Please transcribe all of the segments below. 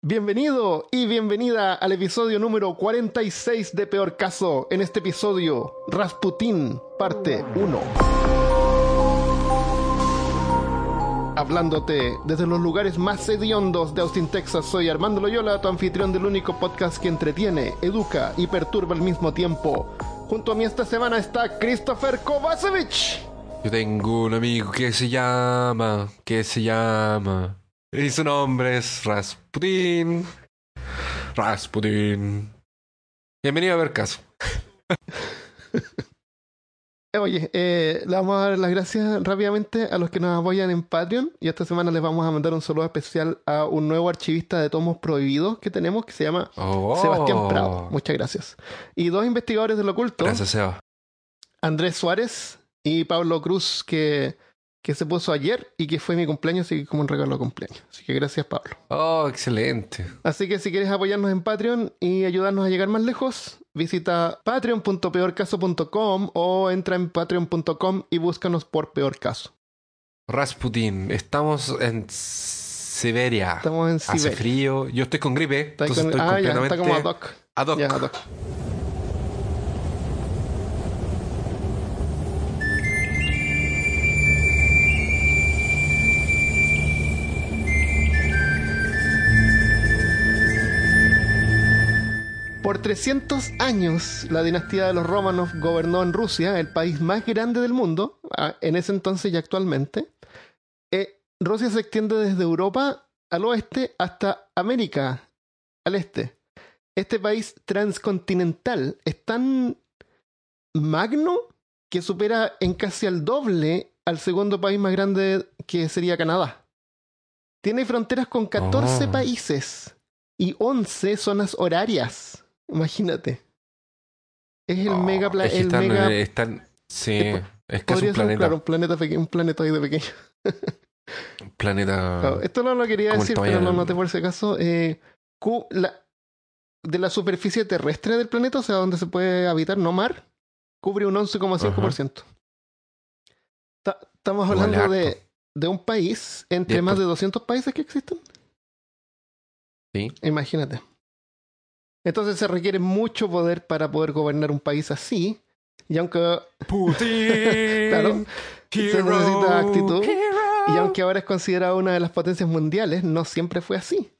Bienvenido y bienvenida al episodio número 46 de Peor Caso. En este episodio, Rasputín, parte 1. Hablándote desde los lugares más hediondos de Austin, Texas, soy Armando Loyola, tu anfitrión del único podcast que entretiene, educa y perturba al mismo tiempo. Junto a mí esta semana está Christopher Kovacevic. Yo tengo un amigo que se llama, que se llama, y su nombre es Rasputin. Rasputin. Bienvenido a ver caso. Oye, eh, le vamos a dar las gracias rápidamente a los que nos apoyan en Patreon y esta semana les vamos a mandar un saludo especial a un nuevo archivista de tomos prohibidos que tenemos que se llama Oh. Sebastián Prado. Muchas gracias. Y dos investigadores del oculto, Gracias, Seba. Andrés Suárez y Pablo Cruz, que, que se puso ayer y que fue mi cumpleaños, así que como un regalo de cumpleaños. Así que gracias, Pablo. Oh, excelente. Así que si quieres apoyarnos en Patreon y ayudarnos a llegar más lejos, visita patreon.peorcaso.com o entra en patreon.com y búscanos por Peor Caso. Rasputin, estamos en Siberia. Estamos en Hace Siberia. frío. Yo estoy con gripe, entonces con- estoy ah, ya, completamente está como ad hoc. ad hoc. Ya, ad hoc. Por 300 años, la dinastía de los Romanov gobernó en Rusia, el país más grande del mundo, ah, en ese entonces y actualmente. Eh, Rusia se extiende desde Europa al oeste hasta América al este. Este país transcontinental es tan magno que supera en casi al doble al segundo país más grande que sería Canadá. Tiene fronteras con 14 Oh. países y 11 zonas horarias. Imagínate. Es el Oh, mega pla- es el están, mega eh, están- sí, Eh, es que es podría un ser planeta, claro, un planeta pequeño, un planetoide pequeño. un planeta. Claro, esto no lo quería decir, pero no noté por si acaso. Eh, Q- la- de la superficie terrestre del planeta, o sea, donde se puede habitar, no mar, cubre un 11,5%. Ta- Estamos hablando de, de un país entre más de 200 países que existen. Sí. Imagínate. Entonces se requiere mucho poder para poder gobernar un país así. Y aunque, Putin. Claro. Se necesita actitud. y aunque ahora es considerada una de las potencias mundiales, no siempre fue así.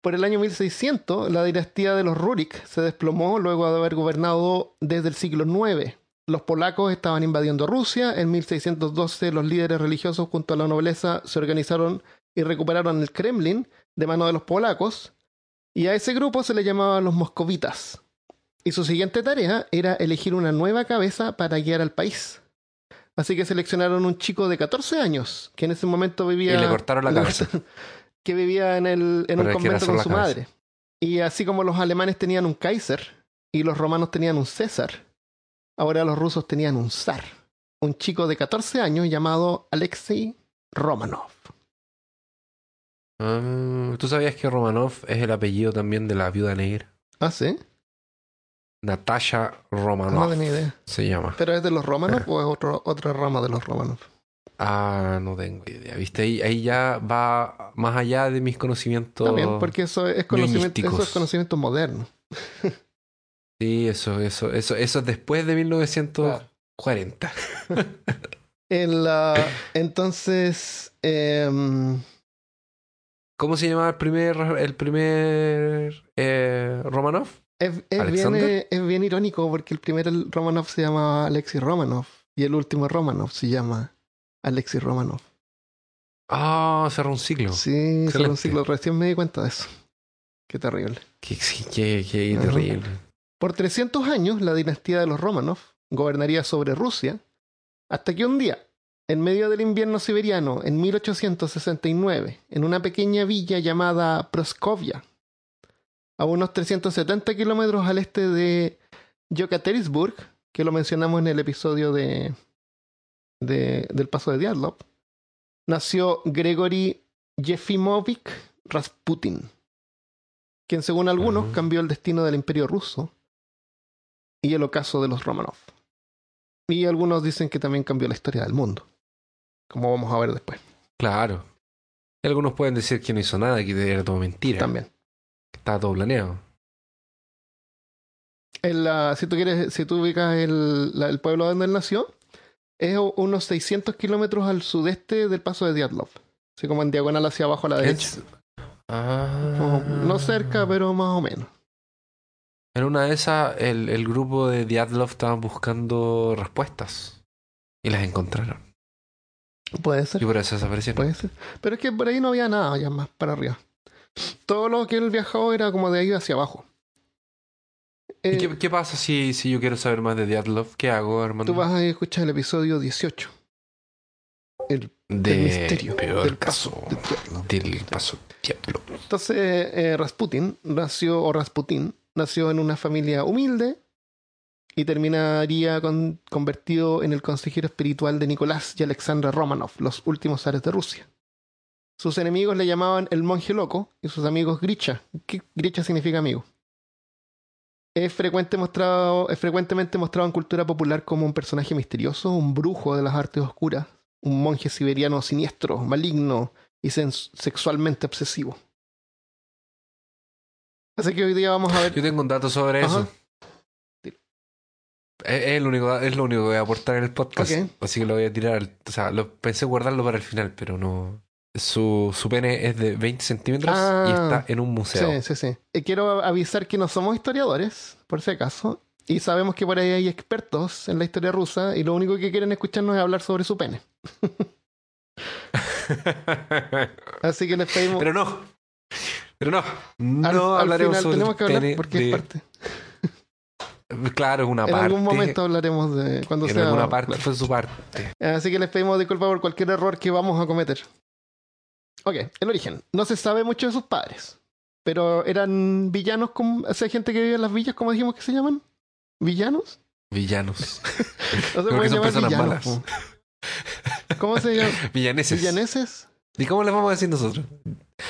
Por el año 1600, la dinastía de los Rurik se desplomó luego de haber gobernado desde el siglo IX. Los polacos estaban invadiendo Rusia. En 1612, los líderes religiosos junto a la nobleza se organizaron y recuperaron el Kremlin de mano de los polacos. Y a ese grupo se le llamaba los moscovitas. Y su siguiente tarea era elegir una nueva cabeza para guiar al país. Así que seleccionaron un chico de 14 años, que en ese momento vivía Y le cortaron la cabeza. que vivía en, el, en un convento con su cabeza. madre. Y así como los alemanes tenían un Kaiser y los romanos tenían un César, ahora los rusos tenían un zar. Un chico de 14 años llamado Alexei Romanov. Ah, ¿Tú sabías que Romanov es el apellido también de la viuda negra? Ah, sí. Natasha No Romanov tenía idea. se llama. ¿Pero es de los Romanov o es otro, otra rama de los Romanov? Ah, no tengo idea. ¿Viste? Ahí, ahí ya va más allá de mis conocimientos. También, porque eso es conocimiento, eso es conocimiento moderno. Sí, eso, eso, eso, eso es después de 1940. En la- entonces, em, ¿Cómo se llamaba el primer, el primer eh, Romanov? Es, es bien, ¿Alexander? eh, es bien irónico porque el primer Romanov se llama Alexis Romanov y el último Romanov se llama Alexis Romanov. Ah, cerró un siglo. Sí, solo un siglo. Recién me di cuenta de eso. Qué terrible. Qué, terrible. Por 300 años, la dinastía de los Romanov gobernaría sobre Rusia hasta que un día, en medio del invierno siberiano, en 1869, en una pequeña villa llamada Proskovia, a unos 370 kilómetros al este de Yekaterinburg, que lo mencionamos en el episodio de, de- del paso de Diatlov, nació Gregory Yefimovich Rasputin, quien según algunos cambió el destino del imperio ruso y el ocaso de los Romanov. Y algunos dicen que también cambió la historia del mundo, como vamos a ver después. Claro. Algunos pueden decir que no hizo nada, que era todo mentira. También. está todo planeado. En la, si tú quieres, si tú ubicas el, la- el pueblo donde él nació, es unos 600 kilómetros al sudeste del paso de Diatlov. Así como en diagonal hacia abajo a la derecha. Es- Ah. No cerca, pero más o menos. En una de esas, el, el grupo de Diatlov estaban buscando respuestas. Y las encontraron. Puede ser. Y por eso desaparecieron. Puede ser. Pero es que por ahí no había nada ya más para arriba. Todo lo que él viajó era como de ahí hacia abajo. ¿Y Eh, qué, qué pasa si, si yo quiero saber más de Diatlov? ¿Qué hago, Armando? tú vas a escuchar el episodio 18. El, de del misterio peor del caso paso de Diatlov. del paso Diatlov. Entonces, eh, Rasputin nació, o Rasputin, nació en una familia humilde y terminaría con- convertido en el consejero espiritual de Nicolás y Alexandra Romanov, los últimos zares de Rusia. Sus enemigos le llamaban el monje loco y sus amigos Grisha. ¿Qué Grisha significa amigo? Es, frecuente mostrado, es frecuentemente mostrado en cultura popular como un personaje misterioso, un brujo de las artes oscuras, un monje siberiano siniestro, maligno y sexualmente obsesivo. Así que hoy día vamos a ver. Yo tengo un dato sobre Ajá. eso. Es, el único, es lo único que voy a aportar en el podcast. Así que lo voy a tirar. al- o sea, lo, pensé guardarlo para el final, pero no. Su, su pene es de 20 centímetros y Ah. está en un museo. Sí, sí, sí. Eh, quiero avisar que no somos historiadores, por si acaso, y sabemos que por ahí hay expertos en la historia rusa y lo único que quieren escucharnos es hablar sobre su pene. Así que les pedimos. pero no. Pero no. No al, al hablaremos final sobre tenemos que hablar porque de- es parte. Claro, una En parte. algún momento hablaremos de cuando en sea. alguna parte claro. fue su parte. Así que les pedimos disculpas por cualquier error que vamos a cometer. Ok, el origen. No se sabe mucho de sus padres, pero eran villanos, como, o sea, gente que vive en las villas, como dijimos que se llaman. ¿Villanos? Villanos. No se pueden llamar villanos, malas. ¿Cómo se llama? Villaneses. ¿Villaneses? ¿Y cómo les vamos a decir nosotros?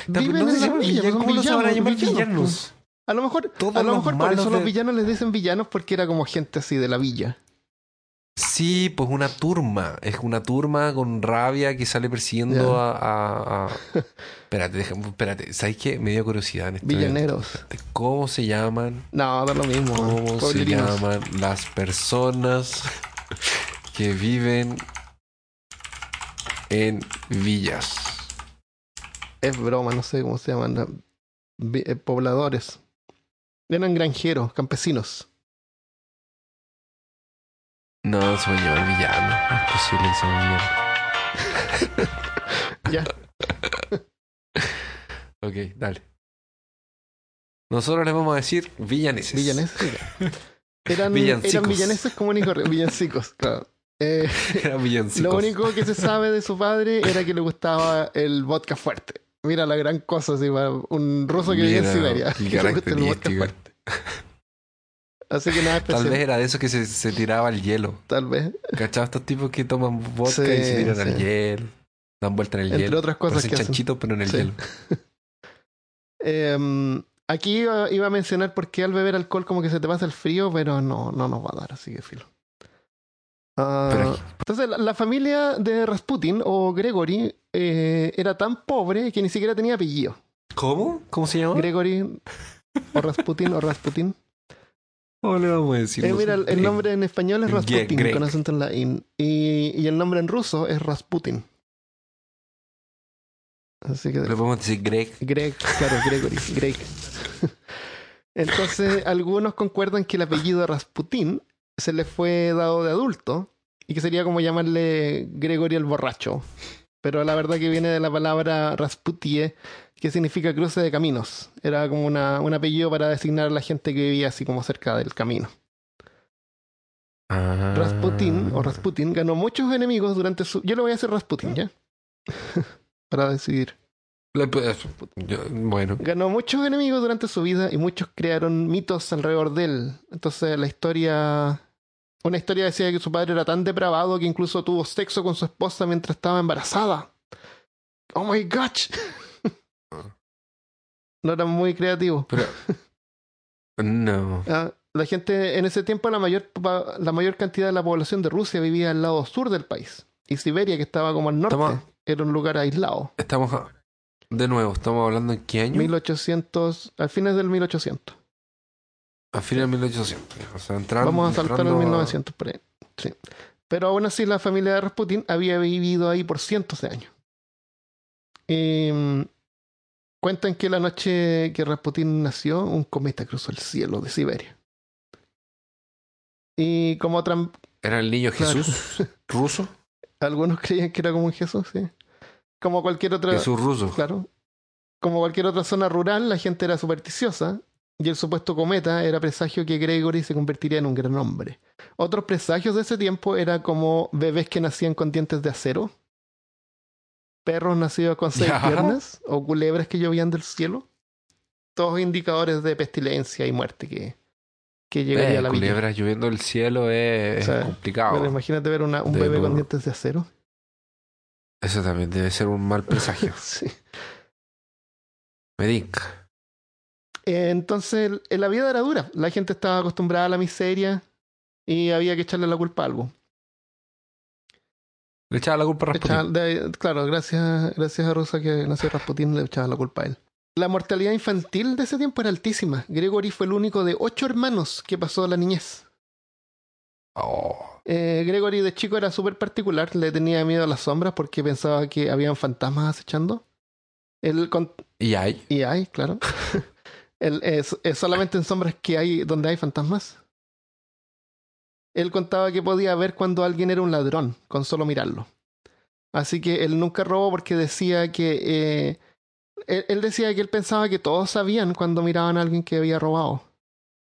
Viven no en se llaman villas, villanos. son ¿Cómo los van a villanos, llamar villanos, villanos? A lo mejor, Todos a lo mejor por eso los villanos les dicen villanos porque era como gente así de la villa. Sí, pues una turma. Es una turma con rabia que sale persiguiendo a, a- a- Espérate, déjame- espérate. ¿Sabes qué? Me dio curiosidad en esto. Villaneros. Espérate, ¿Cómo se llaman? No, da lo mismo. ¿Cómo se llaman las personas que viven en villas? Es broma, no sé cómo se llaman. eh, pobladores. Eran granjeros, campesinos. No, va a llamar villano. No es posible llame villano. Ya. Ok, dale. Nosotros les vamos a decir villaneses. Villaneses. Eran, eran villaneses comunes. Villancicos, claro. Eh, Eran villancicos. lo único que se sabe de su padre era que le gustaba el vodka fuerte. Mira la gran cosa, así, para un ruso que vive en Siberia. que. Así que nada especial. Tal vez era de eso que se, se tiraba al hielo. Tal vez. ¿Cachai? Estos tipos que toman vodka Sí, y se tiran al hielo. Dan vuelta en el Entre hielo. otras cosas que hacen. chanchitos, pero en el Sí. hielo. Eh, aquí iba, iba a mencionar por qué al beber alcohol como que se te pasa el frío, pero no, no nos va a dar, así que filo. Ah, entonces, la, la familia de Rasputin o Gregory eh, era tan pobre que ni siquiera tenía apellido. ¿Cómo? ¿Cómo se llama? Gregory o Rasputin o Rasputin. ¿Cómo le vamos a decir? Eh, mira, el, el nombre en español es Rasputin con acento en la in. Y, y el nombre en ruso es Rasputin. Así que Le podemos decir Greg. Greg, claro, Gregory, Greg. Entonces, algunos concuerdan que el apellido Rasputin se le fue dado de adulto y que sería como llamarle Gregory el borracho. Pero la verdad que viene de la palabra Rasputie, que significa cruce de caminos. Era como una, un apellido para designar a la gente que vivía así como cerca del camino. Ah. Rasputin o Rasputin ganó muchos enemigos durante su. Yo le voy a hacer Rasputin, ¿ya? para decidir. Yo- bueno. Ganó muchos enemigos durante su vida y muchos crearon mitos alrededor de él. Entonces la historia... Una historia decía que su padre era tan depravado que incluso tuvo sexo con su esposa mientras estaba embarazada. Oh my gosh. No era muy creativo. Pero. No. Ah, la gente en ese tiempo la mayor, la mayor cantidad de la población de Rusia vivía al lado sur del país. Y Siberia, que estaba como al norte, Estamos- era un lugar aislado. Estamos, De nuevo, estamos hablando en qué año? 1800, al fines del 1800. A fines de 1800. O sea, entrando, Vamos a saltar al entrando a- 1900 por ahí. Sí. Pero aún así la familia de Rasputin había vivido ahí por cientos de años. Y, mm, cuentan que la noche que Rasputin nació, un cometa cruzó el cielo de Siberia. Y como tram- Era el niño Claro. Jesús ruso. algunos creían que era como un Jesús, sí. Como cualquier otra, Jesús ruso. claro. Como cualquier otra zona rural, la gente era supersticiosa y el supuesto cometa era presagio que Gregory se convertiría en un gran hombre. Otros presagios de ese tiempo era como bebés que nacían con dientes de acero, perros nacidos con seis Ya. piernas o culebras que llovían del cielo. Todos indicadores de pestilencia y muerte que, que llegaría Eh, a la villa. culebras lloviendo del cielo es, O sea, es complicado. Bueno, imagínate ver una- un bebé con dientes de acero. Eso también debe ser un mal presagio. Sí. Me. Eh, Entonces, la vida era dura. La gente estaba acostumbrada a la miseria y había que echarle la culpa a algo. Le echaba la culpa a Rasputin. De- claro, gracias, gracias a Rosa que nació Rasputin, le echaba la culpa a él. La mortalidad infantil de ese tiempo era altísima. Gregory fue el único de ocho hermanos que pasó la niñez. Oh, Eh, Gregory de chico era súper particular, le tenía miedo a las sombras porque pensaba que habían fantasmas acechando. Él con- Y hay. Y hay, claro. Es, es solamente en sombras que hay donde hay fantasmas. Él contaba que podía ver cuando alguien era un ladrón, con solo mirarlo. Así que él nunca robó porque decía que... eh, él, él decía que él pensaba que todos sabían cuando miraban a alguien que había robado.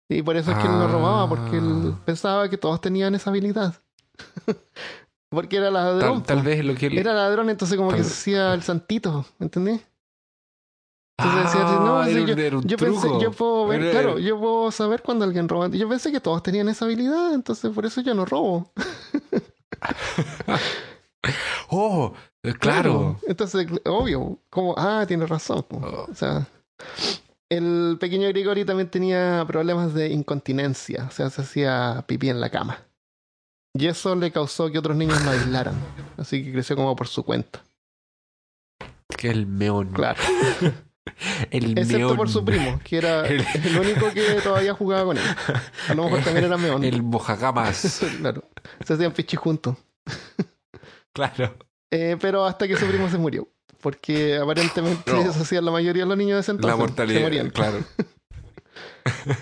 Y por eso es que él no Ah. robaba, porque él pensaba que todos tenían esa habilidad. porque era ladrón. Tal, vez lo que él. Era ladrón, entonces como Tal que se hacía el santito, ¿me entendés? Entonces decía, no, Ah, era yo, era yo pensé, truco. yo puedo ver, Era- claro, yo puedo saber cuando alguien roba. Yo pensé que todos tenían esa habilidad, entonces por eso yo no robo. Oh, eh, claro. Entonces, obvio, como, ah, tiene razón. Oh. O sea, el pequeño Grigori también tenía problemas de incontinencia, o sea, se hacía pipí en la cama. Y eso le causó que otros niños lo aislaran. Así que creció como por su cuenta. Que el meón. Claro. El Excepto meón. por su primo, que era El- el único que todavía jugaba con él. A lo mejor también era meón. El mojacamas. claro. Se hacían pichis juntos. claro. Eh, pero hasta que su primo se murió. Porque aparentemente No. eso hacían la mayoría de los niños de ese entonces. La Se mortalidad. morían. Claro.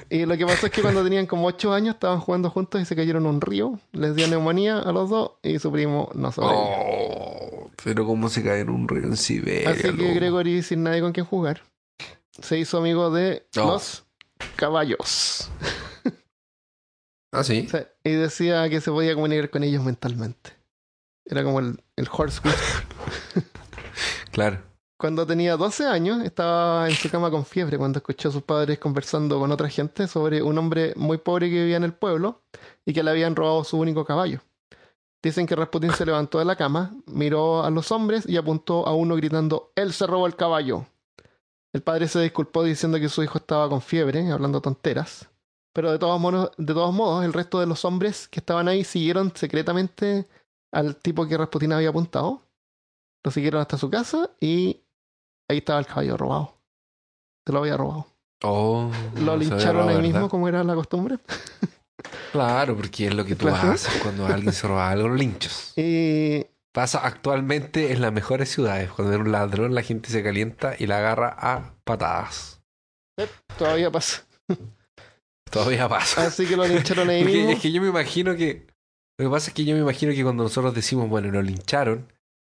Y lo que pasó es que cuando tenían como 8 años estaban jugando juntos y se cayeron en un río. Les dio neumonía a los dos y su primo no sobrevivió. Oh, pero cómo se cae en un río en Siberia. Así que. Gregory, sin nadie con quien jugar, se hizo amigo de Oh. los caballos. Ah, sí. Y decía que se podía comunicar con ellos mentalmente. Era como el, el horse. Claro. Cuando tenía 12 años, estaba en su cama con fiebre cuando escuchó a sus padres conversando con otra gente sobre un hombre muy pobre que vivía en el pueblo y que le habían robado su único caballo. Dicen que Rasputin se levantó de la cama, miró a los hombres y apuntó a uno gritando: ¡Él se robó el caballo! El padre se disculpó diciendo que su hijo estaba con fiebre, hablando tonteras. Pero de todos, modos, de todos modos, el resto de los hombres que estaban ahí siguieron secretamente al tipo que Rasputin había apuntado. Lo siguieron hasta su casa y ahí estaba el caballo robado. Se lo había robado. Oh, Lo lincharon ahí mismo, como era la costumbre. Claro, porque es lo que tú Claro. haces cuando alguien se roba algo, lo linchas. Y Pasa actualmente en las mejores ciudades. Cuando hay un ladrón, la gente se calienta y la agarra a patadas. todavía pasa. Todavía pasa. Así que lo lincharon ahí mismo. es que yo me imagino que. Lo que pasa es que yo me imagino que cuando nosotros decimos, bueno, lo lincharon,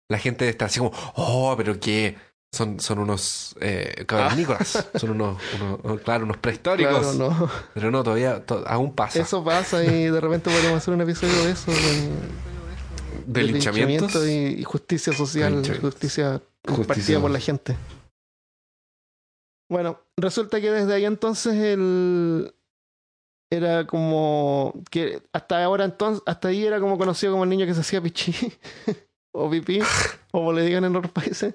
la gente estar así como, oh, pero que son, son unos eh, cavernícolas. Son unos, unos- claro, unos prehistóricos. Claro, no. Pero no, todavía to- aún pasa. Eso pasa y de repente podríamos hacer un episodio de eso. De, ¿De linchamientos? linchamiento y, justicia social, justicia impartida por la gente. Bueno, resulta que desde ahí entonces él era como que hasta ahora entonces, hasta ahí era como conocido como el niño que se hacía pichí o pipí, o como le digan en otros países.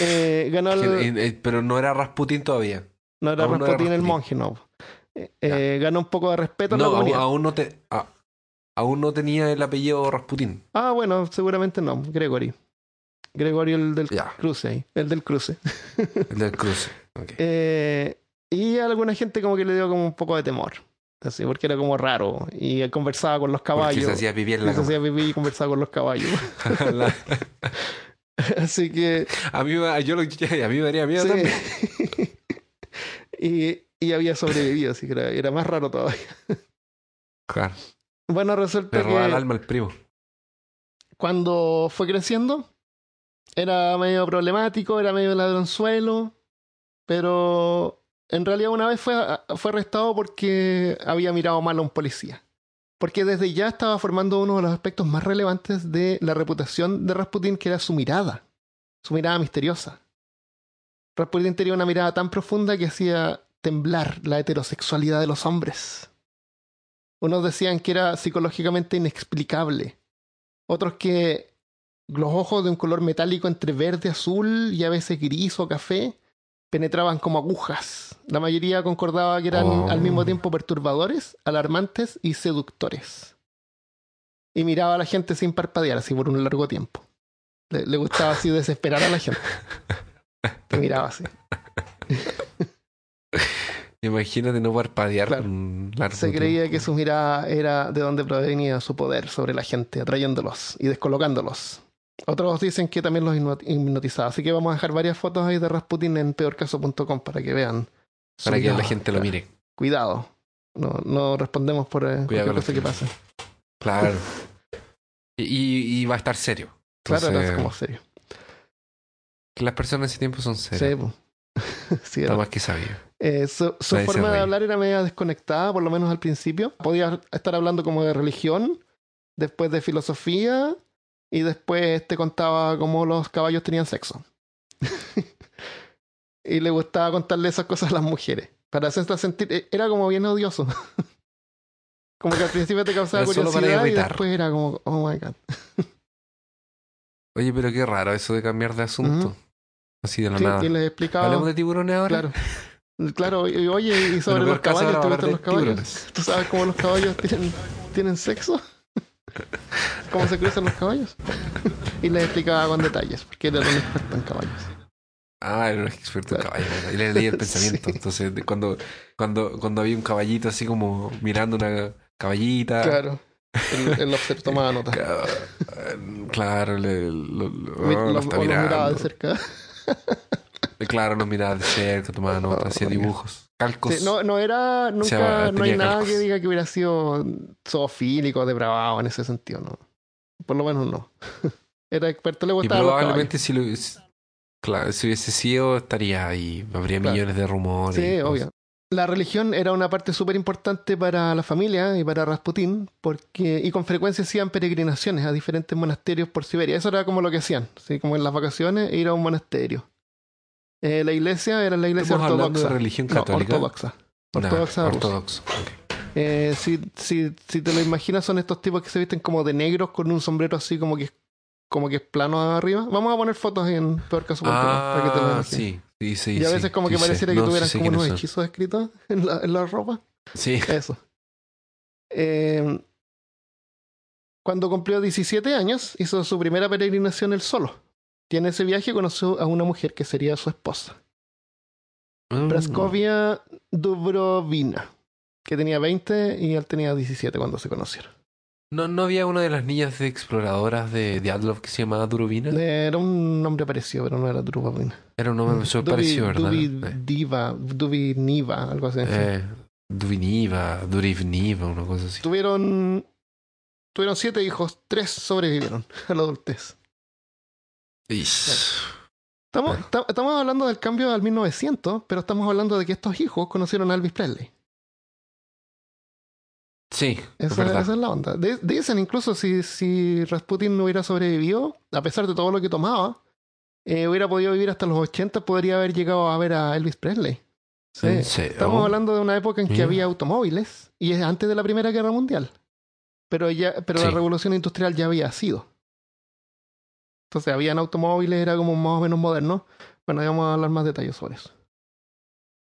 Eh, ganó el, eh, pero no era Rasputin todavía. no era aún no era Rasputin el Rasputin. monje, no. Eh, ganó un poco de respeto en la No, aún, aún no te, a- aún no tenía el apellido Rasputin. Ah, bueno, seguramente no, Gregory. Gregorio el del cruce ahí, el del cruce. El del cruce. Eh, y a alguna gente como que le dio como un poco de temor. Así, porque era como raro. Y conversaba con los Porque caballos. se hacía pipí en la se hacía pipí y conversaba con los caballos. Así que. a, mí, yo lo, a mí me daría miedo sí. también. y, y había sobrevivido, así que era, era más raro todavía. Claro. Bueno, resulta Le robaba el que alma al primo. cuando fue creciendo, era medio problemático, era medio ladronzuelo, pero en realidad una vez fue, fue arrestado porque había mirado mal a un policía. Porque desde ya estaba formando uno de los aspectos más relevantes de la reputación de Rasputin, que era su mirada, su mirada misteriosa. Rasputin tenía una mirada tan profunda que hacía temblar la heterosexualidad de los hombres. Unos decían que era psicológicamente inexplicable. Otros que los ojos de un color metálico entre verde, azul y a veces gris o café penetraban como agujas. La mayoría concordaba que eran Oh. al mismo tiempo perturbadores, alarmantes y seductores. Y miraba a la gente sin parpadear, así por un largo tiempo. Le, le gustaba así desesperar a la gente. Que miraba así. Imagínate no parpadear Claro. Se tiempo. creía que su mirada era de donde provenía su poder sobre la gente, atrayéndolos y descolocándolos. Otros dicen que también los hipno- hipnotizaba. Así que vamos a dejar varias fotos ahí de Rasputin en peorcaso.com para que vean. Para que la gente lo mire. Cuidado. No, no respondemos por eh, cualquier cosa que pase. Claro. Y, y va a estar serio. Claro, Entonces, era como serio. que las personas en ese tiempo son serias. Sí. Sí, era. más que sabio. Eh, su forma de hablar era media desconectada, por lo menos al principio. Podía estar hablando como de religión, después de filosofía, y después te contaba cómo los caballos tenían sexo. y le gustaba contarle esas cosas a las mujeres. Para hacerlas sentir. eh, Era como bien odioso. como que al principio te causaba Era solo para curiosidad y después era como, oh my god. Oye, pero qué raro eso de cambiar de asunto. Así de la Sí, nada. y les explicaba. Hablemos de tiburones ahora. Claro. Claro, y- oye, y sobre los caballos, ¿te gustan los caballos? ¿Tú sabes cómo los caballos tienen, tienen sexo? ¿Cómo se cruzan los caballos? Y les explicaba con detalles, porque era un experto en caballos. Ah, era un experto en caballos. Y le leía el Sí. pensamiento. Entonces, cuando, cuando, cuando había un caballito así como mirando una caballita. Claro. El, el observ tomaba nota. Claro, le, lo, lo- Mi- lo lo- está o los miraba mirando. de cerca. Claro, los miraba de cerca, tomaba notas, hacía dibujos, calcos. Sí, no, no era, nunca, no hay nada calcos. que diga que hubiera sido zoofílico, depravado en ese sentido, ¿no? Por lo menos no. Era experto, le y gustaba caballos. probablemente si lo hubiese, claro, si hubiese sido, estaría ahí. Habría Claro. millones de rumores. y Sí, obvio. La religión era una parte súper importante para la familia y para Rasputín, porque, y con frecuencia hacían peregrinaciones a diferentes monasterios por Siberia. Eso era como lo que hacían, ¿sí? como en las vacaciones, ir a un monasterio. Eh, la iglesia era la iglesia Estamos hablando ortodoxa. de religión No, católica. ortodoxa. Nah, Ortodoxa rusa. ortodoxo. ok. Eh, si, si, si te lo imaginas, son estos tipos que se visten como de negros con un sombrero así como que, como que es plano arriba. Vamos a poner fotos en peor caso para que te lo Ah, sí, sí, sí. y a veces como que sé. pareciera que No, tuvieran como unos son. hechizos escritos en la, en la ropa. Sí. Eso. Eh, cuando cumplió 17 años, hizo su primera peregrinación él solo. Y en ese viaje conoció a una mujer que sería su esposa, Mm. Praskovia Dubrovina, que tenía 20 y él tenía 17 cuando se conocieron. ¿No, ¿No había una de las niñas de exploradoras de Diatlov que se llamaba Durubina? Era un nombre parecido, pero no era Dubrovina. Era un nombre súper parecido, ¿verdad? Eh. Diva, Dubiniva, algo así. Eh, Duviniva, Durivniva, una cosa así. Tuvieron, tuvieron siete hijos, tres sobrevivieron a la adultez. Estamos, Bueno. ta- estamos hablando del cambio al 1900, pero estamos hablando de que estos hijos conocieron a Elvis Presley. Sí, es Esa, es la onda. De- dicen incluso si, si Rasputin no hubiera sobrevivido, a pesar de todo lo que tomaba, eh, hubiera podido vivir hasta los 80, podría haber llegado a ver a Elvis Presley. Sí. Estamos hablando de una época en que había automóviles y es antes de la Primera Guerra Mundial. Pero ya, pero la revolución industrial ya había sido. Entonces habían automóviles, era como más o menos moderno. Bueno, ya vamos a hablar más detalles sobre eso.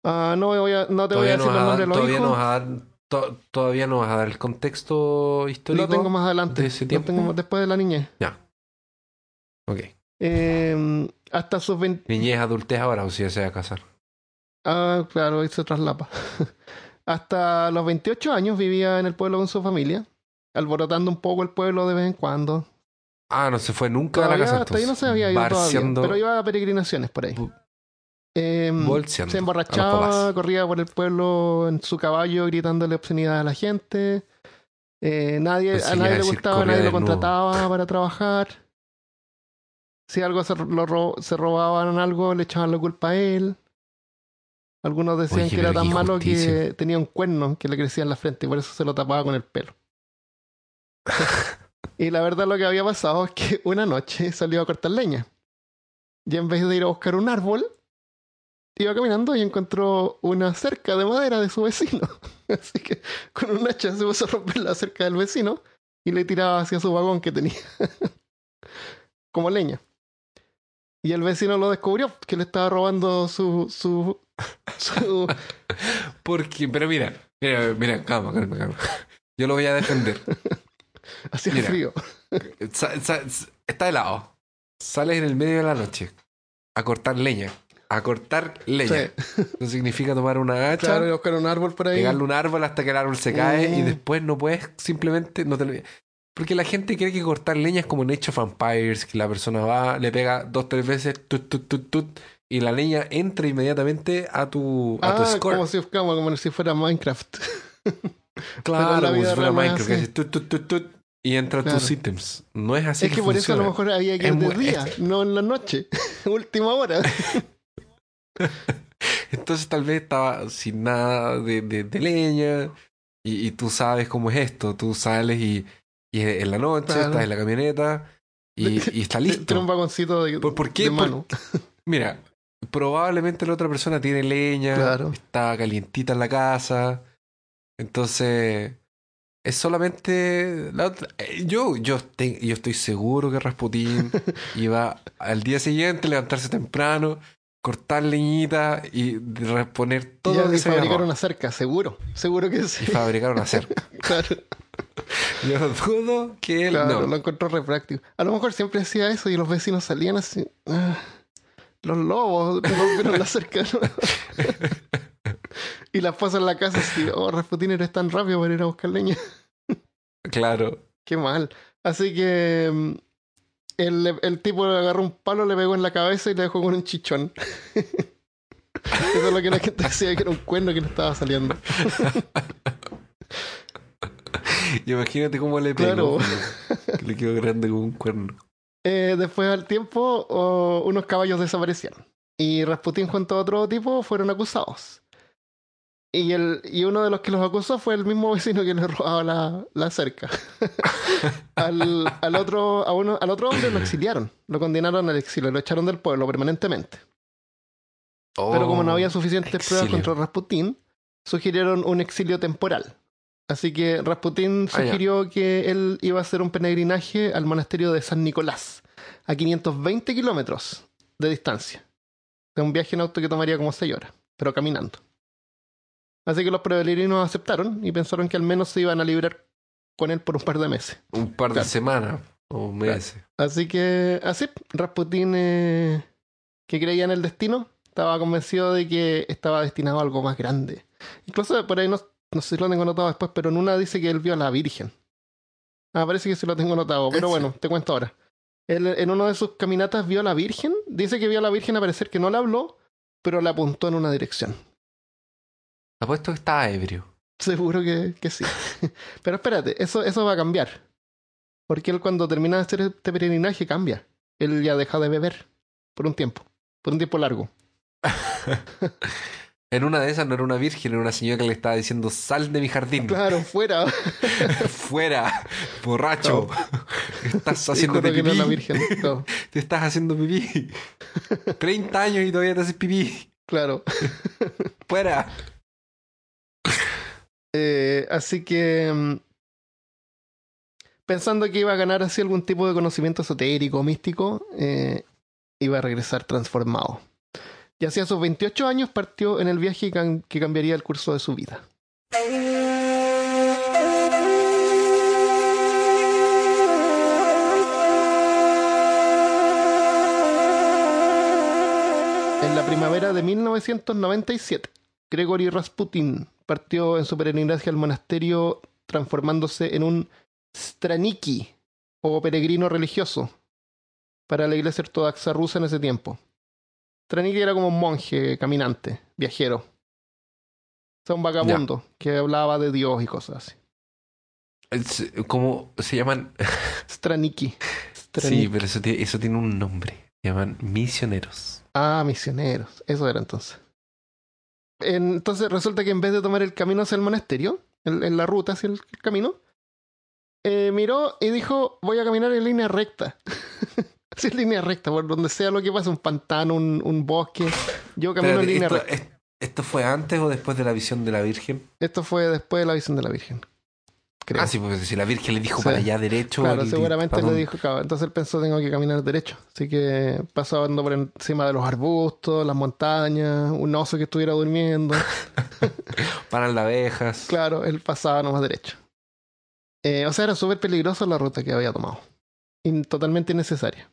Ah, no, voy a, no te voy a decir no los vas a nombres dar- de los todavía no hijos. vas a dar, to- todavía no vas a dar el contexto histórico. Lo tengo más adelante. de ese Lo tiempo? tengo después de la niñez. Ok. Eh, hasta sus 20... Niñez, adultez ahora, o si ya se va a casar. Ah, claro, ahí se traslapa. hasta los 28 años vivía en el pueblo con su familia, alborotando un poco el pueblo de vez en cuando. Ah, no se fue nunca a la casa. hasta ahí no se había ido todavía, pero iba a peregrinaciones por ahí. Eh, bolseando se emborrachaba, corría por el pueblo en su caballo gritándole obscenidad a la gente. Eh, nadie, a nadie le gustaba, nadie lo contrataba para trabajar. Si algo se, lo ro- se robaban algo, le echaban la culpa a él. Algunos decían Oye, que era tan malo que tenía un cuerno que le crecía en la frente y por eso se lo tapaba con el pelo. y la verdad lo que había pasado es que una noche salió a cortar leña. Y en vez de ir a buscar un árbol, iba caminando y encontró una cerca de madera de su vecino. Así que con un hacha se puso a romper la cerca del vecino y le tiraba hacia su vagón que tenía. Como leña. Y el vecino lo descubrió, que le estaba robando su... su, su Porque, pero mira, mira, mira, calma, calma, calma. Yo lo voy a defender. hacía Mira. frío. Sa- está helado. Sales en el medio de la noche a cortar leña. A cortar leña. Sí. Eso significa tomar una hacha, Claro, y buscar un árbol por ahí. pegarle un árbol hasta que el árbol se cae y Mm. después no puedes simplemente no te... Porque la gente cree que cortar leña es como en Age of Vampires, que la persona va, le pega dos, tres veces, tut, tut, tut, tut, y la leña entra inmediatamente a tu, a tu Ah, score. como si, como, como si fuera Minecraft. Claro, fuera Minecraft, que así. haces tut, tut, tut, tut, y entra Claro. tus ítems. No es así es que por eso a lo mejor había que ir de día, no en la noche. Última hora. Entonces tal vez estaba sin nada de, de- de leña y, y tú sabes cómo es esto. Tú sales y, y en la noche Claro. estás en la camioneta y, y está Tiene un listo. vagoncito de, ¿Por, por qué? de Por- mano. mira, probablemente la otra persona tiene leña, Claro. está calientita en la casa. Entonces, es solamente. la otra- eh, yo, yo, te- yo estoy seguro que Rasputín iba al día siguiente levantarse temprano, cortar leñita y reponer todo Y lo que y se había fabricar una cerca, seguro. Seguro que sí. Y fabricar una cerca. Claro, Yo dudo que él. claro, no. lo encontró re práctico. A lo mejor siempre hacía eso y los vecinos salían así. "Ah, los lobos rompieron la cerca. ¿no?". y la esposa en la casa así, oh, Rasputín eres tan rápido para ir a buscar leña. Claro. Qué mal. Así que mm, el, el tipo le agarró un palo, le pegó en la cabeza y le dejó con un chichón. Eso es lo que la gente decía que era un cuerno que le estaba saliendo. Y imagínate cómo le pegó. Claro. Que le quedó grande como un cuerno. Eh, después al tiempo, oh, unos caballos desaparecieron. Y Rasputín junto a otro tipo fueron acusados. Y, el, y uno de los que los acusó fue el mismo vecino que le robaba la, la cerca. al, al, otro, a uno, al otro hombre lo exiliaron. Lo condenaron al exilio. Lo echaron del pueblo permanentemente. Pero como no había suficientes pruebas contra Rasputín, sugirieron un exilio temporal. Así que Rasputín Ah, sugirió que él iba a hacer un peregrinaje al monasterio de San Nicolás, a 520 kilómetros de distancia. De un viaje en auto que tomaría como 6 horas, pero caminando. Así que los peregrinos aceptaron y pensaron que al menos se iban a librar con él por un par de meses. Un par de Claro. semanas o meses. Así que, así, Rasputín, eh, que creía en el destino, estaba convencido de que estaba destinado a algo más grande. Incluso por ahí, no, no sé si lo tengo anotado después, pero en una dice que él vio a la Virgen. Ah, parece que sí lo tengo anotado, pero ¿En bueno, te cuento ahora. Él en una de sus caminatas vio a la Virgen, dice que vio a la Virgen a parecer que no le habló, pero le apuntó en una dirección. Apuesto que estaba ebrio. Seguro que, que sí. Pero espérate, eso, eso va a cambiar. Porque él cuando termina de hacer este peregrinaje cambia. Él ya deja de beber por un tiempo, por un tiempo largo. En una de esas no era una virgen, era una señora que le estaba diciendo sal de mi jardín. Claro, fuera. Fuera, borracho. Estás haciendo no pipí. es Virgen. No, Te estás haciendo pipí. 30 años y todavía te haces pipí. claro. Fuera. Eh, así que mm, pensando que iba a ganar así algún tipo de conocimiento esotérico o místico, eh, iba a regresar transformado. Y hacia sus 28 años partió en el viaje que cam- que cambiaría el curso de su vida. En la primavera de 1997, Gregory Rasputin partió en su peregrinaje al monasterio transformándose en un straniki o peregrino religioso para la iglesia ortodoxa rusa en ese tiempo. Straniki era como un monje caminante, viajero. O sea, un vagabundo que hablaba de Dios y cosas así. Es- ¿Cómo se llaman? Straniki. Sí, pero eso tiene, eso tiene un nombre. Se llaman misioneros. Ah, misioneros. Eso era entonces. Entonces resulta que en vez de tomar el camino hacia el monasterio, en, en la ruta hacia el, el camino, eh, miró y dijo, voy a caminar en línea recta. Así en línea recta, por donde sea lo que pase, un pantano, un, un bosque. Yo camino en línea ¿esto, recta. es- ¿Esto fue antes o después de la visión de la Virgen? Esto fue después de la visión de la Virgen. Creo. Ah, sí, porque si la Virgen le dijo Sí. para allá derecho. Claro, seguramente ¿para le dijo, claro, entonces él pensó tengo que caminar derecho. Así que pasó andando por encima de los arbustos, las montañas, un oso que estuviera durmiendo. Paran las abejas. Claro, él pasaba nomás derecho. Eh, o sea, era súper peligrosa la ruta que había tomado. Y totalmente innecesaria.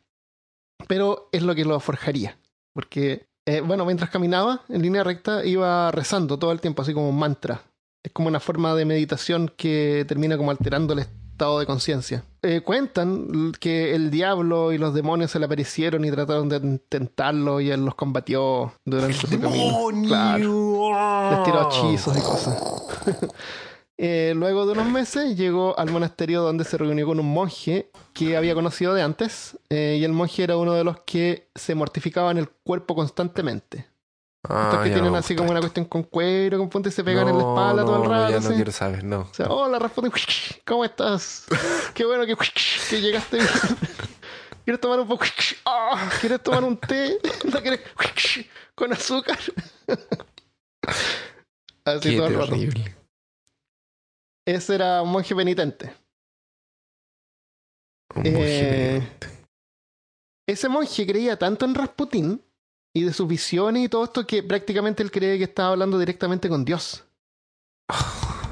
Pero es lo que lo forjaría. Porque, eh, bueno, mientras caminaba en línea recta, iba rezando todo el tiempo, así como un mantra. Es como una forma de meditación que termina como alterando el estado de conciencia. Eh, cuentan que el diablo y los demonios se le aparecieron y trataron de tentarlo y él los combatió durante su camino. Claro. Les tiró hechizos y cosas. Eh, luego de unos meses llegó al monasterio donde se reunió con un monje que había conocido de antes. eh, y el monje era uno de los que se mortificaban el cuerpo constantemente. Ah, Estos que tienen no así como una esto. cuestión con cuero, con punta y se pegan en la No, espalda todo el no, rato. Ya no quiero saber, no. O sea, hola Rasputin, ¿cómo estás? Qué bueno que, que llegaste. ¿Quieres tomar un poco? Ah, ¿Quieres tomar un té? ¿No quieres? Con azúcar. Así Qué todo el rato. Ese era un monje penitente. Un Eh, monje. Ese monje creía tanto en Rasputin y de sus visiones y todo esto que prácticamente él creía que estaba hablando directamente con Dios.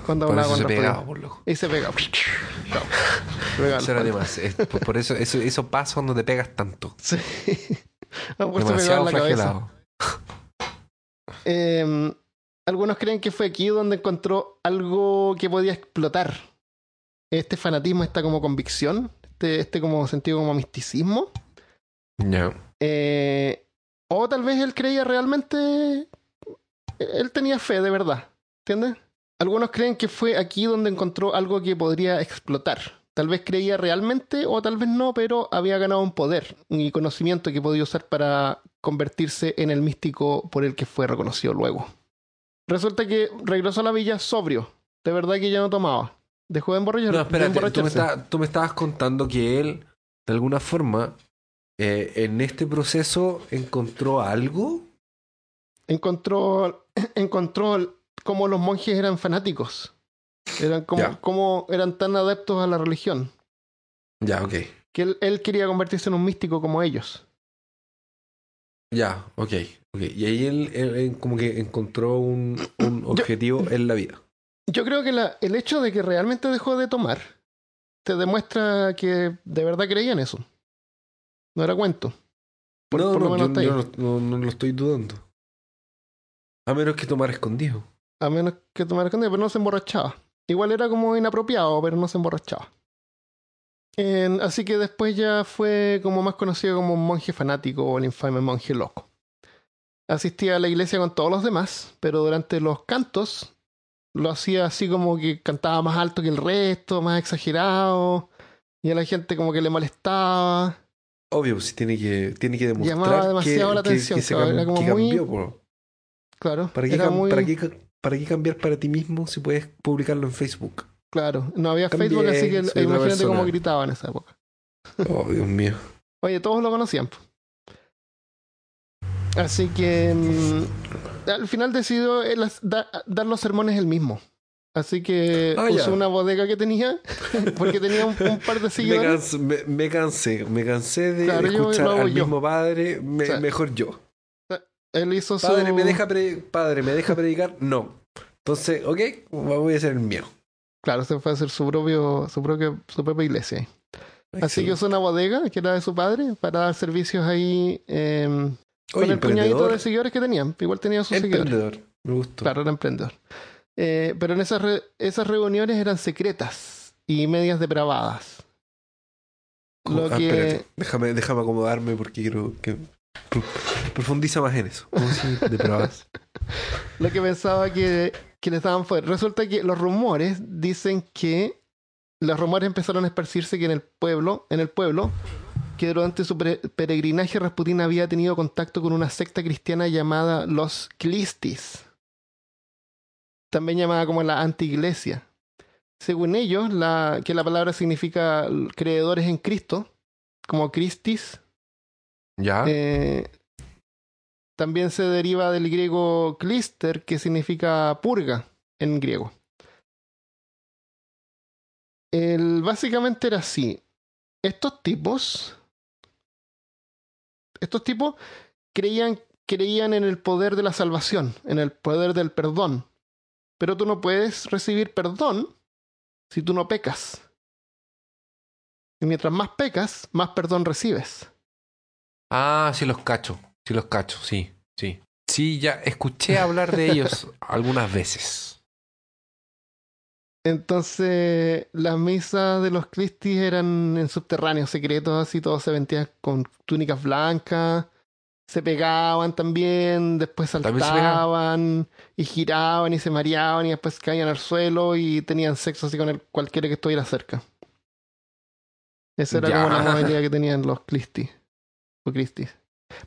Cuando Por hablaba eso con se Rasputin. pegaba, por loco. Y se pegaba. Eso era al de más. Es- por- eso, eso, eso pasa cuando te pegas tanto. Sí. Demasiado la cabeza. flagelado. Eh, algunos creen que fue aquí donde encontró algo que podía explotar. Este fanatismo, esta como convicción, este, este como sentido como misticismo. Ya. Eh, o tal vez él creía realmente. Él tenía fe de verdad. ¿Entiendes? Algunos creen que fue aquí donde encontró algo que podría explotar. Tal vez creía realmente o tal vez no, pero había ganado un poder y conocimiento que podía usar para convertirse en el místico por el que fue reconocido luego. Resulta que regresó a la villa sobrio. De verdad que ya no tomaba. Dejó de emborrachar- No, de espérate, tú me, emborracharse. estás- tú me estabas contando que él, de alguna forma, eh, en este proceso encontró algo. encontró, encontró cómo los monjes eran fanáticos. Eran como, eran tan adeptos a la religión. Ya, ok. Que él, él quería convertirse en un místico como ellos. Ya, ok. Y ahí él, él- él como que encontró un, un objetivo en la vida. Yo creo que la- el hecho de que realmente dejó de tomar te demuestra que de verdad creía en eso. No era cuento. Por, no, por lo no, menos yo, no, no- no lo estoy dudando. A menos que tomar escondido. A menos que tomara escondido, pero no se emborrachaba. Igual era como inapropiado, pero no se emborrachaba. En- así que después ya fue como más conocido como un monje fanático o el infame monje loco. Asistía a la iglesia con todos los demás, pero durante los cantos lo hacía así como que cantaba más alto que el resto, más exagerado, y a la gente como que le molestaba. Obvio, si tiene que, tiene que demostrar Llamaba que, demasiado la atención, que claro, era como que muy- cambió. po. Claro, ¿Para qué, era cam- muy para, qué, ¿Para qué cambiar para ti mismo si puedes publicarlo en Facebook? claro. No había Cambié, Facebook, así que imagínate persona. cómo gritaba en esa época. Oh, Dios mío. Oye, todos lo conocían. Así que mm, al final decidió él da- dar los sermones él mismo. Así que Ah, usó ya. una bodega que tenía, porque tenía un, un par de Me, seguidores. canso- me- me cansé, me cansé de Claro, yo escuchar hago al yo. mismo padre, me- O sea, mejor yo. Él hizo su... Padre, ¿me deja pre- padre, ¿me deja predicar? No. Entonces, ok, voy a hacer el mío. Claro, se fue a hacer su propio, su propio, su propia iglesia. Así que usó una bodega que era de su padre para dar servicios ahí eh, con el puñadito de seguidores que tenían. Igual tenía sus seguidores. Emprendedor. Me gustó. Claro, era emprendedor. Eh, pero en esas, re- esas reuniones eran secretas y medias depravadas. Lo Ah, que- espérate. Déjame, déjame acomodarme porque quiero que pro- profundiza más en eso. ¿Cómo así depravas? Lo que pensaba que, que les daban fue. Resulta que los rumores dicen que. Los rumores empezaron a esparcirse que en el pueblo, en el pueblo, que durante su peregrinaje Rasputín había tenido contacto con una secta cristiana llamada los Clistis, también llamada como la antiiglesia. Según ellos, la, que la palabra significa creedores en Cristo, como Christis, ¿Ya? eh, también se deriva del griego klister, que significa purga en griego. El, básicamente era así. Estos tipos. Estos tipos creían, creían en el poder de la salvación, en el poder del perdón. Pero tú no puedes recibir perdón si tú no pecas. Y mientras más pecas, más perdón recibes. Ah, sí los cacho. Sí los cacho, sí, sí. Sí, ya escuché hablar de ellos algunas veces. Entonces, las misas de los Clistis eran en subterráneos secretos, así todos se vestían con túnicas blancas, se pegaban también, después ¿También se saltaban y giraban y se mareaban y después caían al suelo y tenían sexo así con el, cualquiera que estuviera cerca. Esa era Ya. como la modalidad que tenían los Clistis o Cristis.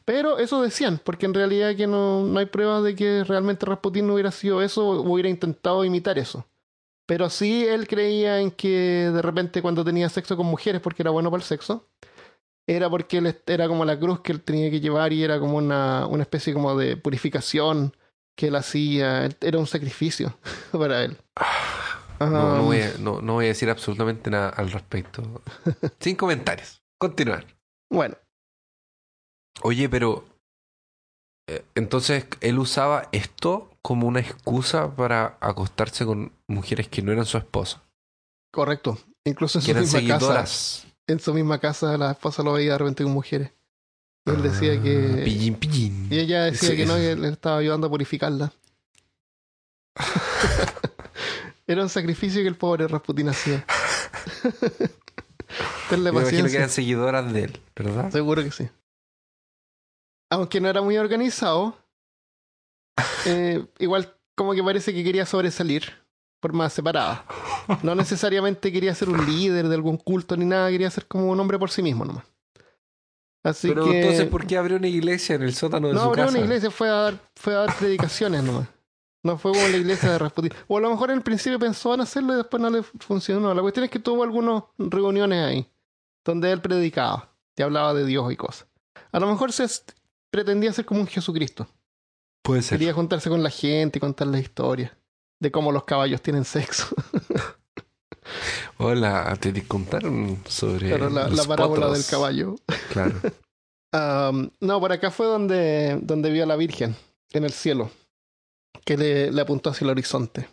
Pero eso decían, porque en realidad que no, no hay pruebas de que realmente Rasputín no hubiera sido eso o hubiera intentado imitar eso. Pero sí él creía en que de repente cuando tenía sexo con mujeres, porque era bueno para el sexo, era porque él era como la cruz que él tenía que llevar y era como una, una especie como de purificación que él hacía. Era un sacrificio para él. No, no, Um, voy a, no, no voy a decir absolutamente nada al respecto. Sin comentarios. Continuar. Bueno, Oye, pero. eh, entonces, él usaba esto como una excusa para acostarse con mujeres que no eran su esposa. correcto. Incluso en su misma casa, en su misma casa la esposa lo veía de repente con mujeres. Y él decía Ah, que... Pillín, pillín. Y ella decía Sí, que no, que él estaba ayudando a purificarla. Era un sacrificio que el pobre Rasputín hacía. Tenle Me imagino que paciencia. eran seguidoras de él, ¿verdad? Seguro que sí. Aunque no era muy organizado, eh, igual como que parece que quería sobresalir por más separada. No necesariamente quería ser un líder de algún culto ni nada, quería ser como un hombre por sí mismo nomás. Así Pero que entonces, ¿por qué abrió una iglesia en el sótano de no su abrió casa? una iglesia, fue a dar, fue a dar predicaciones nomás. No fue como la iglesia de Rasputín. O a lo mejor en el principio pensó en hacerlo y después no le funcionó. La cuestión es que tuvo algunas reuniones ahí, donde él predicaba y hablaba de Dios y cosas. A lo mejor se pretendía ser como un Jesucristo. Puede ser. Quería juntarse con la gente y contar la historia de cómo los caballos tienen sexo. Hola, te contaron sobre Claro, la, los la parábola potros. del caballo. Claro. No, por acá fue donde, donde vio a la Virgen, en el cielo, que le, le apuntó hacia el horizonte.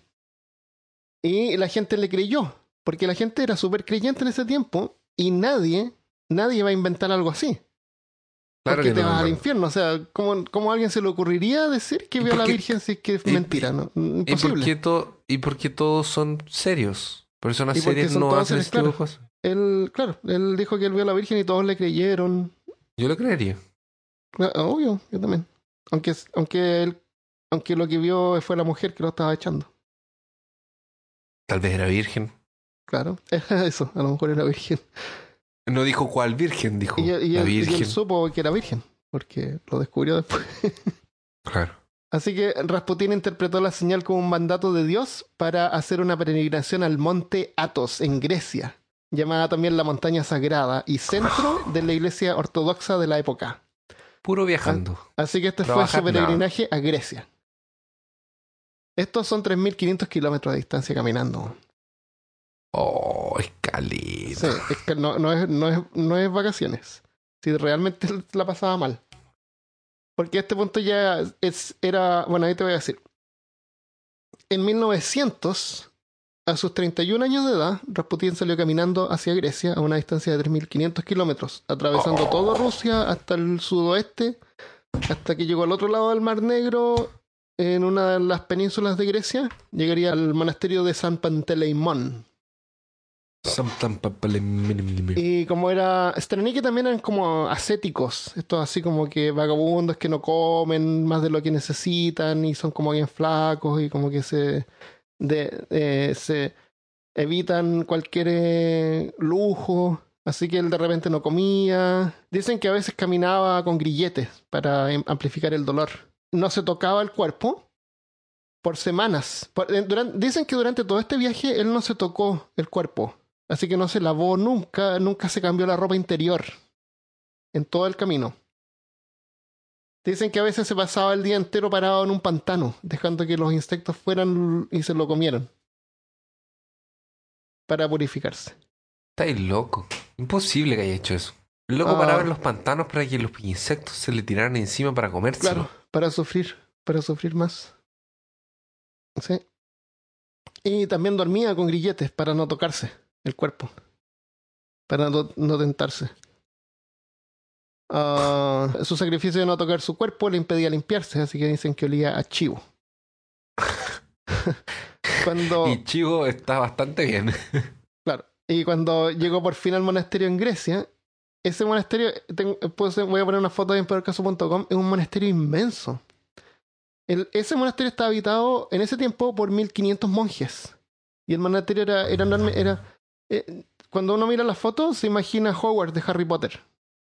Y la gente le creyó, porque la gente era súper creyente en ese tiempo y nadie, nadie va a inventar algo así. Claro porque que te no, vas al hermano. infierno. O sea, ¿cómo, cómo a alguien se le ocurriría decir que ¿Y vio a la Virgen si es que es y- mentira? ¿no? ¿Y por, Imposible. to- ¿Y por qué todos son serios? Personas serias no hacen de claro. Él, claro, él dijo que él vio a la Virgen y todos le creyeron. Yo lo creería. Ah, Obvio, yo también. Aunque, aunque, él, aunque lo que vio fue la mujer que lo estaba echando. Tal vez era virgen. Claro, eso, a lo mejor era virgen. No dijo cuál virgen, dijo Y, la y él virgen. supo que era virgen, porque lo descubrió después. Claro. Así que Rasputín interpretó la señal como un mandato de Dios para hacer una peregrinación al monte Athos en Grecia, llamada también la montaña sagrada y centro de la iglesia ortodoxa de la época. Puro viajando. Así que este fue su peregrinaje a Grecia. Estos son 3.500 kilómetros de distancia caminando. Oh, escalita. Sí, es que no, no, es, no, es, no es vacaciones. Si realmente la pasaba mal. Porque a este punto ya es, era. Bueno, ahí te voy a decir. En 1900, a sus 31 años de edad, Rasputín salió caminando hacia Grecia a una distancia de 3.500 kilómetros, atravesando Oh. toda Rusia hasta el sudoeste, hasta que llegó al otro lado del Mar Negro, en una de las penínsulas de Grecia, llegaría al monasterio de San Panteleimón. Y como era Straniki también eran como ascéticos, estos así como que vagabundos que no comen más de lo que necesitan y son como bien flacos y como que se, de, eh, se evitan cualquier eh, lujo. Así que él de repente no comía. Dicen que a veces caminaba con grilletes para em, amplificar el dolor. No se tocaba el cuerpo por semanas. Eh, dicen que durante todo este viaje él no se tocó el cuerpo. Así que no se lavó nunca, nunca se cambió la ropa interior en todo el camino. Dicen que a veces se pasaba el día entero parado en un pantano, dejando que los insectos fueran y se lo comieran. Para purificarse. Estáis loco. Imposible que haya hecho eso. El loco paraba en ah. los pantanos para que los insectos se le tiraran encima para comerse. Claro, para sufrir, para sufrir más. Sí. Y también dormía con grilletes para no tocarse el cuerpo. Para no, tentarse. Ah, su sacrificio de no tocar su cuerpo le impedía limpiarse, así que dicen que olía a chivo. cuando... Y chivo está bastante bien. claro. Y cuando llegó por fin al monasterio en Grecia, ese monasterio, voy a poner una foto en peorcaso.com, es un monasterio inmenso. ese monasterio está habitado en ese tiempo por 1500 monjes. Y el monasterio era, era enorme, era eh, cuando uno mira las fotos, se imagina Hogwarts de Harry Potter.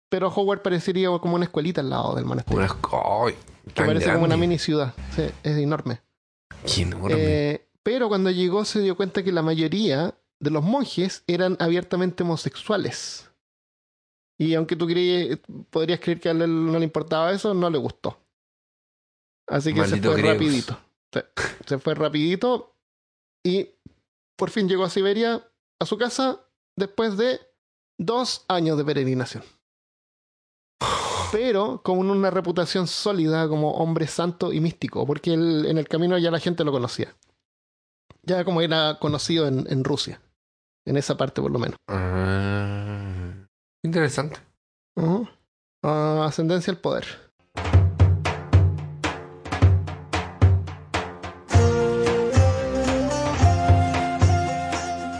Pero Hogwarts parecería como una escuelita al lado del monasterio. Una que parece como una mini ciudad. es enorme. Eh, pero cuando llegó se dio cuenta que la mayoría de los monjes eran abiertamente homosexuales. Y aunque tú podrías creer que a él no le importaba eso, no le gustó. Así que se fue rapidito. se fue rapidito y por fin llegó a Siberia a su casa después de dos años de peregrinación. Pero con una reputación sólida como hombre santo y místico, porque en el camino ya la gente lo conocía. Ya como era conocido en, Rusia. En esa parte por lo menos. Ah, interesante. Ah, ascendencia al poder.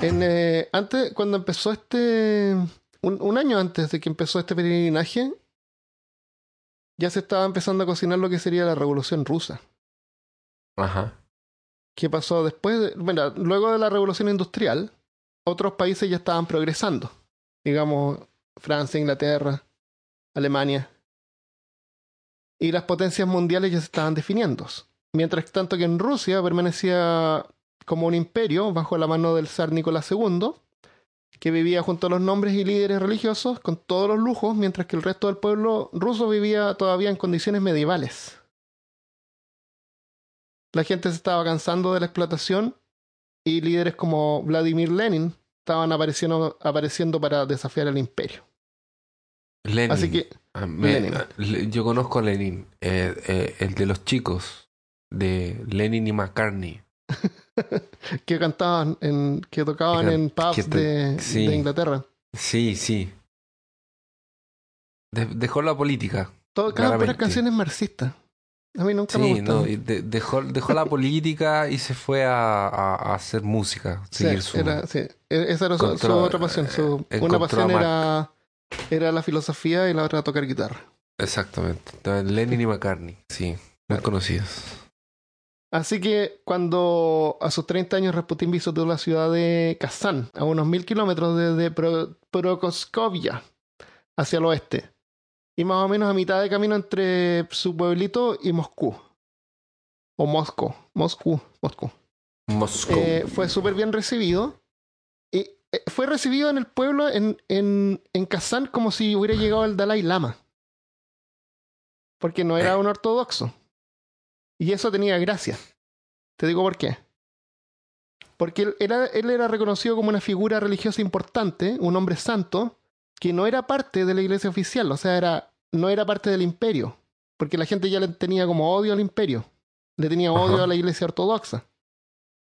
En, eh, antes, cuando empezó este. Un, año antes de que empezó este peregrinaje, ya se estaba empezando a cocinar lo que sería la revolución rusa. Ajá. ¿Qué pasó después? bueno, luego de la revolución industrial, otros países ya estaban progresando. Digamos, Francia, Inglaterra, Alemania. Y las potencias mundiales ya se estaban definiendo. Mientras tanto que en Rusia permanecía como un imperio bajo la mano del zar Nicolás II, que vivía junto a los nombres y líderes religiosos con todos los lujos, mientras que el resto del pueblo ruso vivía todavía en condiciones medievales. La gente se estaba cansando de la explotación y líderes como Vladimir Lenin estaban apareciendo, apareciendo para desafiar al imperio. Lenin. Así que ah, ah, yo conozco a Lenin, eh, eh, el de los chicos de Lenin y McCartney. que cantaban, en, que tocaban en pubs de, Inglaterra. Sí, sí. dejó la política. Tocaban puras canciones marxistas. A mí nunca me gustó. dejó, dejó la política y se fue a, a, hacer música. Seguir su, era, sí. E, esa era su, otra pasión. Su, una pasión era, era la filosofía y la otra tocar guitarra. Exactamente. Lenin y McCartney, sí, muy conocidos. Así que cuando a sus 30 años Rasputin visitó la ciudad de Kazán, a unos mil kilómetros desde Prokoskovia, hacia el oeste, y más o menos a mitad de camino entre su pueblito y Moscú. O Moscú, Moscú, Moscú. Moscú. Eh, fue súper bien recibido. Y eh, fue recibido en el pueblo, en, en, en Kazán, como si hubiera llegado el Dalai Lama. Porque no era eh. un ortodoxo. Y eso tenía gracia. Te digo por qué. Porque él era, él era reconocido como una figura religiosa importante, un hombre santo, que no era parte de la iglesia oficial, o sea, era, no era parte del imperio, porque la gente ya le tenía como odio al imperio, le tenía odio a la iglesia ortodoxa.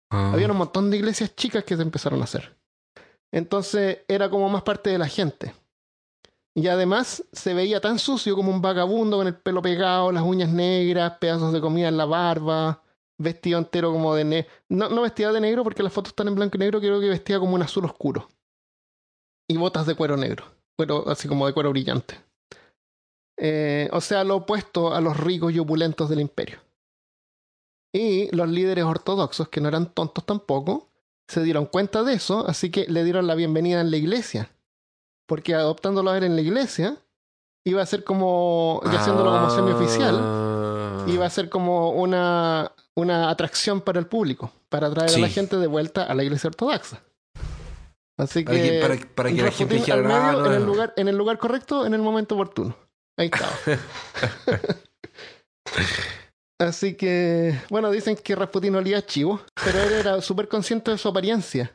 Ah. Había un montón de iglesias chicas que se empezaron a hacer. Entonces era como más parte de la gente. Y además se veía tan sucio como un vagabundo con el pelo pegado, las uñas negras, pedazos de comida en la barba, vestido entero como de negro. No, no vestía de negro porque las fotos están en blanco y negro, creo que vestía como un azul oscuro. Y botas de cuero negro, cuero así como de cuero brillante. Eh, o sea, lo opuesto a los ricos y opulentos del imperio. Y los líderes ortodoxos, que no eran tontos tampoco, se dieron cuenta de eso, así que le dieron la bienvenida en la iglesia. Porque adoptándolo a ver en la iglesia, iba a ser como, y haciéndolo como semioficial, Ah. iba a ser como una, una atracción para el público, para atraer a la gente de vuelta a la iglesia ortodoxa. Así que- para- para que la gente dijera, medio, "Ah, no, en, el no". lugar, en el lugar correcto, en el momento oportuno. Ahí estaba. Así que, bueno, dicen que Rasputin olía chivo, pero él era súper consciente de su apariencia.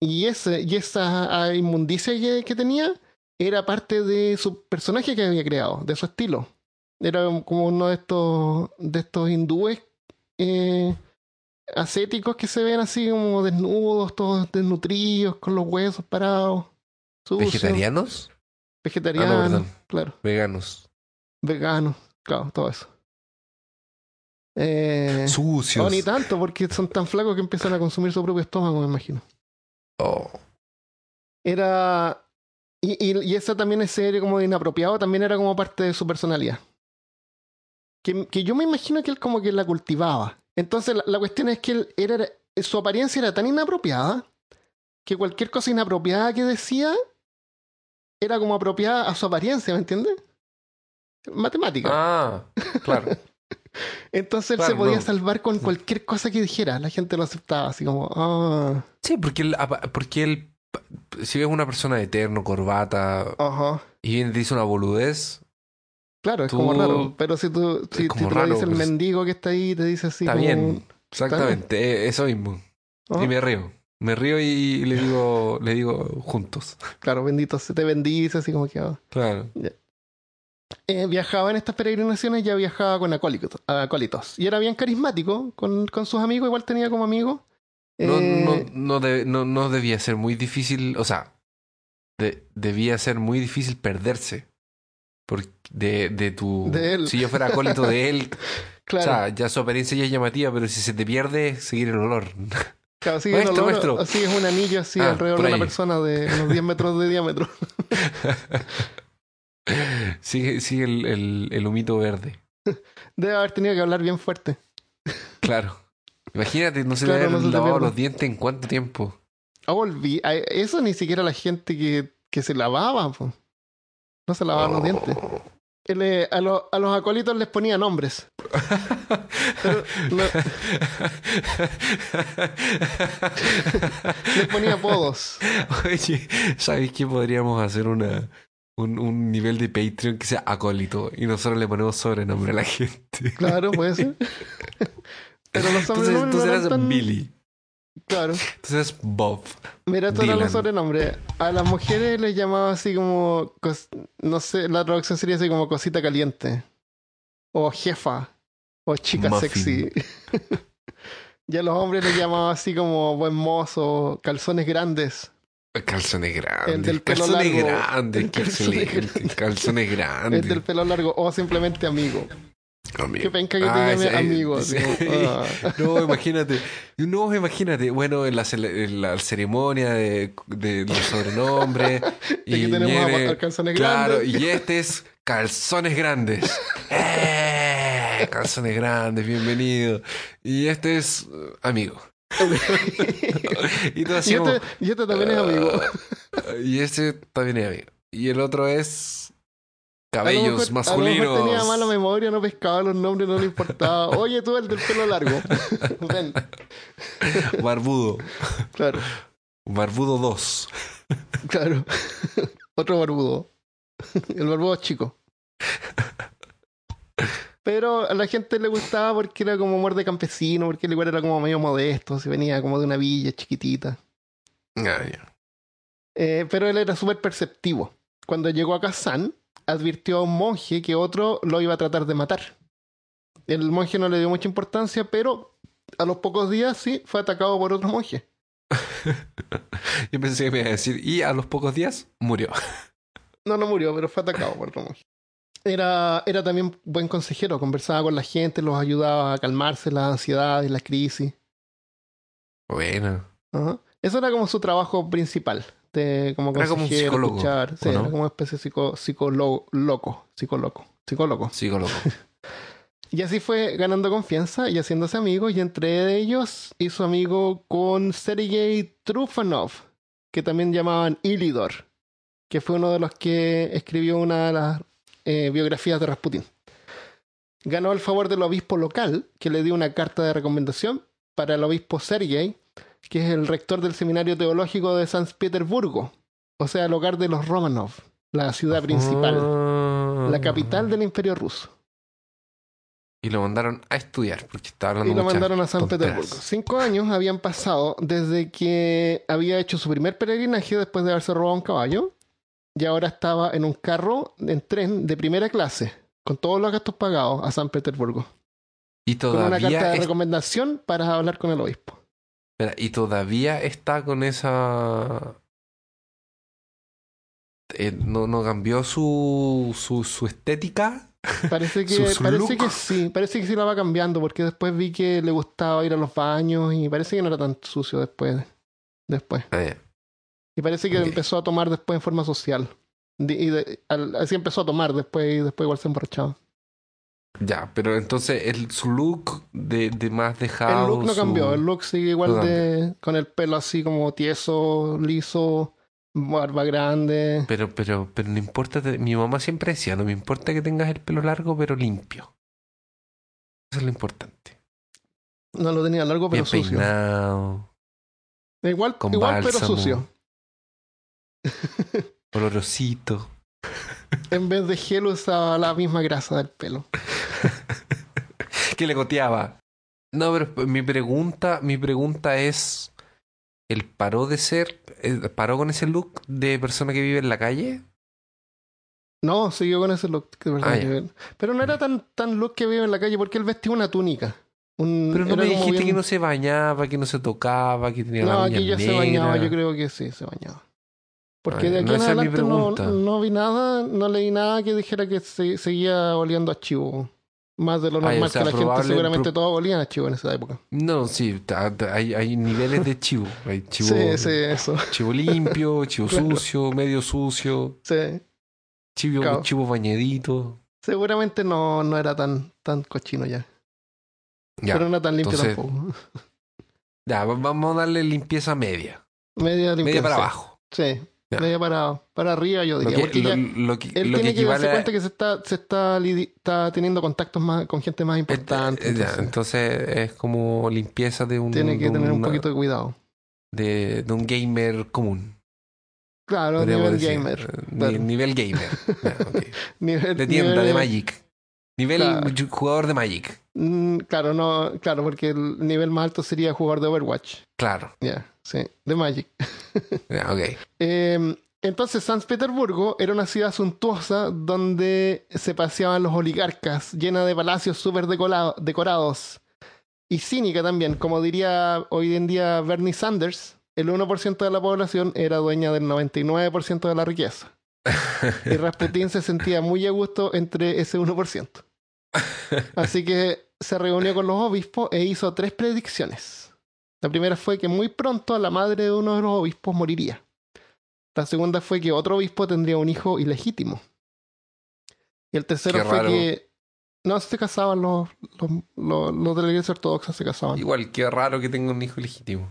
Y, ese, y esa inmundicia que, que tenía era parte de su personaje que había creado, de su estilo. Era como uno de estos, de estos hindúes eh, ascéticos que se ven así como desnudos, todos desnutridos, con los huesos parados. sucios, ¿Vegetarianos? Vegetarianos, Ah, no, claro. Veganos. Veganos, claro, todo eso. Eh, Sucios. o ni tanto, porque son tan flacos que empiezan a consumir su propio estómago, me imagino. Oh. Era. Y, y, y esa también ese como de inapropiado también era como parte de su personalidad. Que, que yo me imagino que él como que la cultivaba. Entonces la, la cuestión es que él era, su apariencia era tan inapropiada que cualquier cosa inapropiada que decía era como apropiada a su apariencia, ¿me entiendes? Matemática. Ah, claro. Entonces él Claro, se podía no. salvar con cualquier cosa que dijera. La gente lo aceptaba así como, ah, Sí, porque él, porque él, si ves una persona de terno, corbata, ajá. y viene y te dice una boludez, Claro, es Tú- como raro. Pero si tú, si, si como le raro, dices el pues. mendigo que está ahí, te dice así está como... bien. Exactamente, eh, eso mismo. Y me río. Me río y le digo, le digo juntos. Claro, bendito, se te bendice, así como que... ah. Claro. Eh, viajaba en estas peregrinaciones, ya viajaba con acólitos, acólitos. Y era bien carismático con, con sus amigos, igual tenía como amigos. No, Eh, no, no, de- no, no debía ser muy difícil, o sea, de- debía ser muy difícil perderse. Por, de, de tu. De él. Si yo fuera acólito de él, claro, o sea, ya su apariencia ya es llamativa, pero si se te pierde, seguir el olor. claro, sigue maestro, el olor, así es un anillo así Ah, alrededor de una persona de unos 10 metros de diámetro. sigue sigue el, el, el humito verde. Debe haber tenido que hablar bien fuerte. Claro. Imagínate, no se Claro, le no habían lavado los dientes en cuánto tiempo. Ah, olví- Eso ni siquiera la gente que, que se lavaba. po. No se lavaban los dientes. Oh. A, los- a los acólitos les ponía nombres. No- les ponía apodos. Oye, ¿sabes qué? Podríamos hacer una, un, un nivel de Patreon que sea acólito y nosotros le ponemos sobrenombre a la gente. Claro, puede ser. Pero los Entonces, sobrenombres entonces eran tan... Billy. Claro. Entonces Bob. Mira, Dylan. los sobrenombres. A las mujeres les llamaba así como... cos- No sé, la traducción sería así como cosita caliente. O jefa. O chica Muffin. sexy. y a los hombres les llamaba así como buen mozo, calzones grandes. Calzones grandes. El del pelo calzones largo. grandes. El calzones Excelente. grandes. Calzones grandes. El del pelo largo. O simplemente amigo. Amigo. Qué penca que te Ah, llame ese- amigo. sí. ah. No, imagínate. No, imagínate. Bueno, en la, en la ceremonia de, de los sobrenombres. Y aquí tenemos viene- a calzones Claro, grandes. y este es calzones grandes. ¡Eh! Calzones grandes, bienvenido. Y este es uh, amigo. y tú así y, como, este, y este también es amigo. "Ah", Y este también es amigo. Y el otro es cabellos mejor- A lo masculinos. mejor tenía mala memoria, no pescaba los nombres, no le importaba. Oye, tú el del pelo largo. Ven. Barbudo. Claro, Barbudo 2. claro. Otro barbudo. El barbudo chico. Pero a la gente le gustaba porque era como muerde campesino, porque el igual era como medio modesto, se venía como de una villa chiquitita. Ah. Eh, pero él era súper perceptivo. Cuando llegó a Kazán, advirtió a un monje que otro lo iba a tratar de matar. El monje no le dio mucha importancia, pero a los pocos días sí fue atacado por otro monje. Yo pensé que me iba a decir, y a los pocos días murió. No, no murió, pero fue atacado por otro monje. Era, era también buen consejero, conversaba con la gente, los ayudaba a calmarse las ansiedades, las crisis. Bueno. Ajá. Eso era como su trabajo principal, de como Era como un psicólogo, escuchar. Sí, ¿o no? era como una especie de psico, psicólogo, loco, psicólogo, psicólogo. Psicólogo. Y así fue ganando confianza y haciéndose amigos, y entre ellos hizo amigo con Sergei Trufanov, que también llamaban Ilidor, que fue uno de los que escribió una de las eh, biografías de Rasputin. Ganó el favor del obispo local, que le dio una carta de recomendación para el obispo Sergei, que es el rector del seminario teológico de San Petersburgo, o sea, el hogar de los Romanov, la ciudad principal, Ah. la capital del imperio ruso. Y lo mandaron a estudiar, porque estaba hablando Y lo mandaron a San tonteras. Petersburgo. Cinco años habían pasado desde que había hecho su primer peregrinaje después de haberse robado un caballo. Y ahora estaba en un carro en tren de primera clase, con todos los gastos pagados, a San Petersburgo. Y Con una carta todavía, de es- recomendación para hablar con el obispo. espera, y todavía está con esa... Eh, no, no cambió su, su, su estética. Parece que, Su- parece look. que sí, parece que sí la va cambiando, porque después vi que le gustaba ir a los baños y parece que no era tan sucio después. después. Ah. Y parece que empezó a tomar después en forma social. Y de- al- así empezó a tomar después y después igual se emborrachaba. Ya, pero entonces el, su look de, de más El dejado. look no su- cambió, el look sigue igual no de con el pelo así como tieso, liso, barba grande. Pero, pero, pero no importa. Mi mamá siempre decía, no me importa que tengas el pelo largo, pero limpio. Eso es lo importante. No lo tenía largo pero Bien sucio. peinado, Igual, con igual pero sucio. olorosito. En vez de gel usaba la misma grasa del pelo. que le goteaba. No, pero mi pregunta, mi pregunta es, ¿él paró de ser, eh, paró con ese look de persona que vive en la calle? No, siguió con ese look. de Ah, que- Pero no era tan, tan look que vive en la calle porque él vestía una túnica. Un- Pero no me dijiste bien- que no se bañaba, que no se tocaba, que tenía No, la aquí uña ya se bañaba, yo creo que sí, se bañaba. Porque Ah, de aquí no, en adelante no, no vi nada, no leí nada que dijera que se, seguía oliendo a chivo. Más de lo Ay, o normal sea, que la gente seguramente todos olían a chivo en esa época. No, sí, hay, hay niveles de chivo. Hay chivo, Sí, sí, eso. chivo limpio, chivo Claro. sucio, medio sucio, Sí. chivo, Claro. chivo bañadito. Seguramente no, no era tan, tan cochino ya. Ya, Pero no tan limpio entonces- tampoco. ya, va- vamos a darle limpieza media. Media limpia. Media para abajo. Sí, Ya. media para, para arriba yo Lo diría. que, porque lo, ya lo que, él lo tiene que darse a- cuenta que se está, se está, está teniendo contactos más con gente más importante. Eh, entonces entonces es como limpieza de un, tiene que de tener un una- poquito de cuidado. de, de un gamer común. Claro, nivel decir. gamer. Eh, ni- claro. nivel gamer. Ya, ok. Nivel, De tienda, nivel- de Magic. Nivel Claro. ju- jugador de Magic. Mm, claro, no, claro, porque el nivel más alto sería jugador de Overwatch. Claro. Ya, sí, de Magic. Eh, entonces, San Petersburgo era una ciudad suntuosa donde se paseaban los oligarcas, llena de palacios súper decorados. Y cínica también, como diría hoy en día Bernie Sanders, el 1% de la población era dueña del 99% de la riqueza. Y Rasputín se sentía muy a gusto entre ese 1%. Así que se reunió con los obispos e hizo tres predicciones. La primera fue que muy pronto la madre de uno de los obispos moriría. La segunda fue que otro obispo tendría un hijo ilegítimo. Y el tercero fue que no se casaban los, los, los, los de la iglesia ortodoxa, se casaban. Igual, qué raro que tenga un hijo legítimo.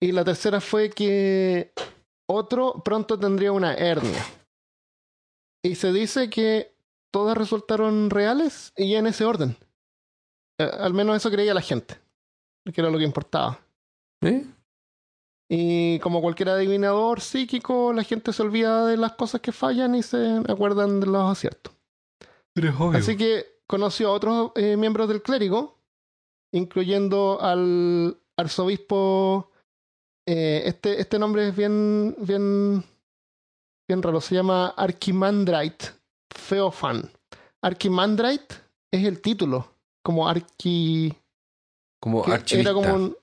Y la tercera fue que otro pronto tendría una hernia. Y se dice que todas resultaron reales y en ese orden. Eh, al menos eso creía la gente, que era lo que importaba. ¿Eh? Y como cualquier adivinador psíquico, la gente se olvida de las cosas que fallan y se acuerdan de los aciertos. Pero es obvio. Así que conoció a otros eh, miembros del clérigo, incluyendo al arzobispo. eh, este, este nombre es bien, bien, bien raro. Se llama Archimandrite Feofan. Archimandrite es el título, como arqui. Como archivista. era como un.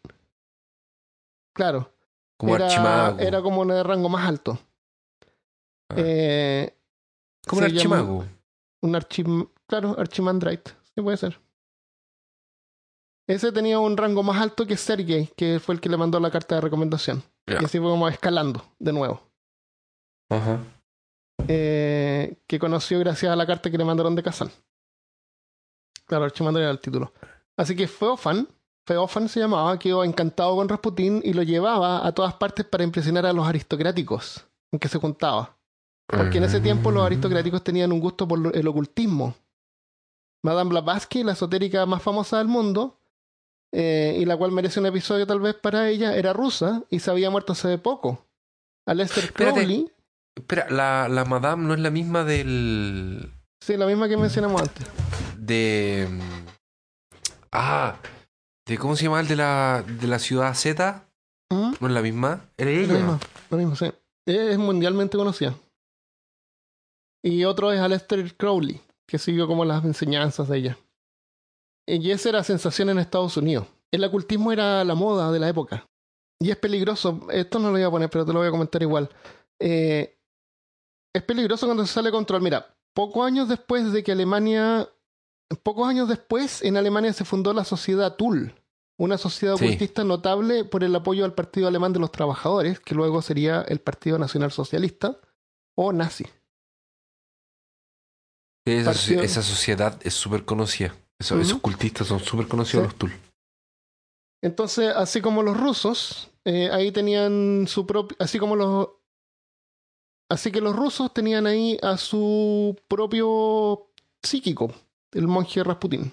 Claro, como era, archimago. era como un de rango más alto. Ah. Eh, Como un archimago. un archim... Claro, Archimandrite. Sí, puede ser. Ese tenía un rango más alto que Sergei, que fue el que le mandó la carta de recomendación. Ya. Y así fue como escalando de nuevo. Ajá. Eh, que conoció gracias a la carta que le mandaron de Kazan. Claro, Archimandrite era el título. Así que Feofan, Feofan se llamaba, quedó encantado con Rasputín y lo llevaba a todas partes para impresionar a los aristocráticos en que se juntaba. Porque en ese tiempo los aristocráticos tenían un gusto por el ocultismo. Madame Blavatsky, la esotérica más famosa del mundo, eh, y la cual merece un episodio tal vez para ella, era rusa y se había muerto hace poco. Aleister. Crowley, Espera, la, la Madame no es la misma del. sí, la misma que mencionamos antes. de. mm, Ah, de ¿cómo se llama el de la, de la ciudad Z? ¿Mm? ¿No es la misma? Era Lo ella. mismo, lo mismo, sí. Es mundialmente conocida. Y otro es Aleister Crowley, que siguió como las enseñanzas de ella. Y esa era sensación en Estados Unidos. El ocultismo era la moda de la época. Y es peligroso. Esto no lo voy a poner, pero te lo voy a comentar igual. Eh, es peligroso cuando se sale control. Mira, pocos años después de que Alemania. Pocos años después, en Alemania se fundó la Sociedad Tull, una sociedad Sí. ocultista notable por el apoyo al Partido Alemán de los Trabajadores, que luego sería el Partido Nacional Socialista o nazi. Esa, Partido- esa sociedad es súper conocida. Eso- Esos cultistas son súper conocidos Sí. los Tul. Entonces, así como los rusos, eh, ahí tenían su propio, así como los, así que los rusos tenían ahí a su propio psíquico, el monje Rasputín.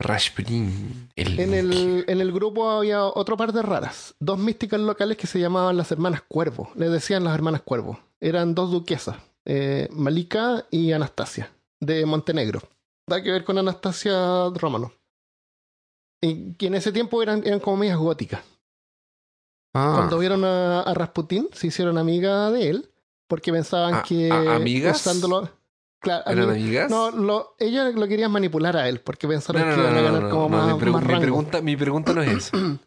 Rasputin. El, En el, en el grupo había otro par de raras, dos místicas locales que se llamaban las hermanas Cuervo, les decían las hermanas Cuervo. Eran dos duquesas, eh, Malika y Anastasia, de Montenegro. Da que ver con Anastasia Romano. Y que en ese tiempo eran, eran como medias góticas. Ah, Cuando vieron a, a Rasputín, se hicieron amiga de él, porque pensaban Ah, que ah, ¿amigas? usándolo. Claro, ¿Eran ami- amigas? no, lo, ellas lo querían manipular a él, porque pensaron no, que no, iban a no, ganar no, como no, más, mi, pregu- más mi rango. pregunta, mi pregunta no es esa. Son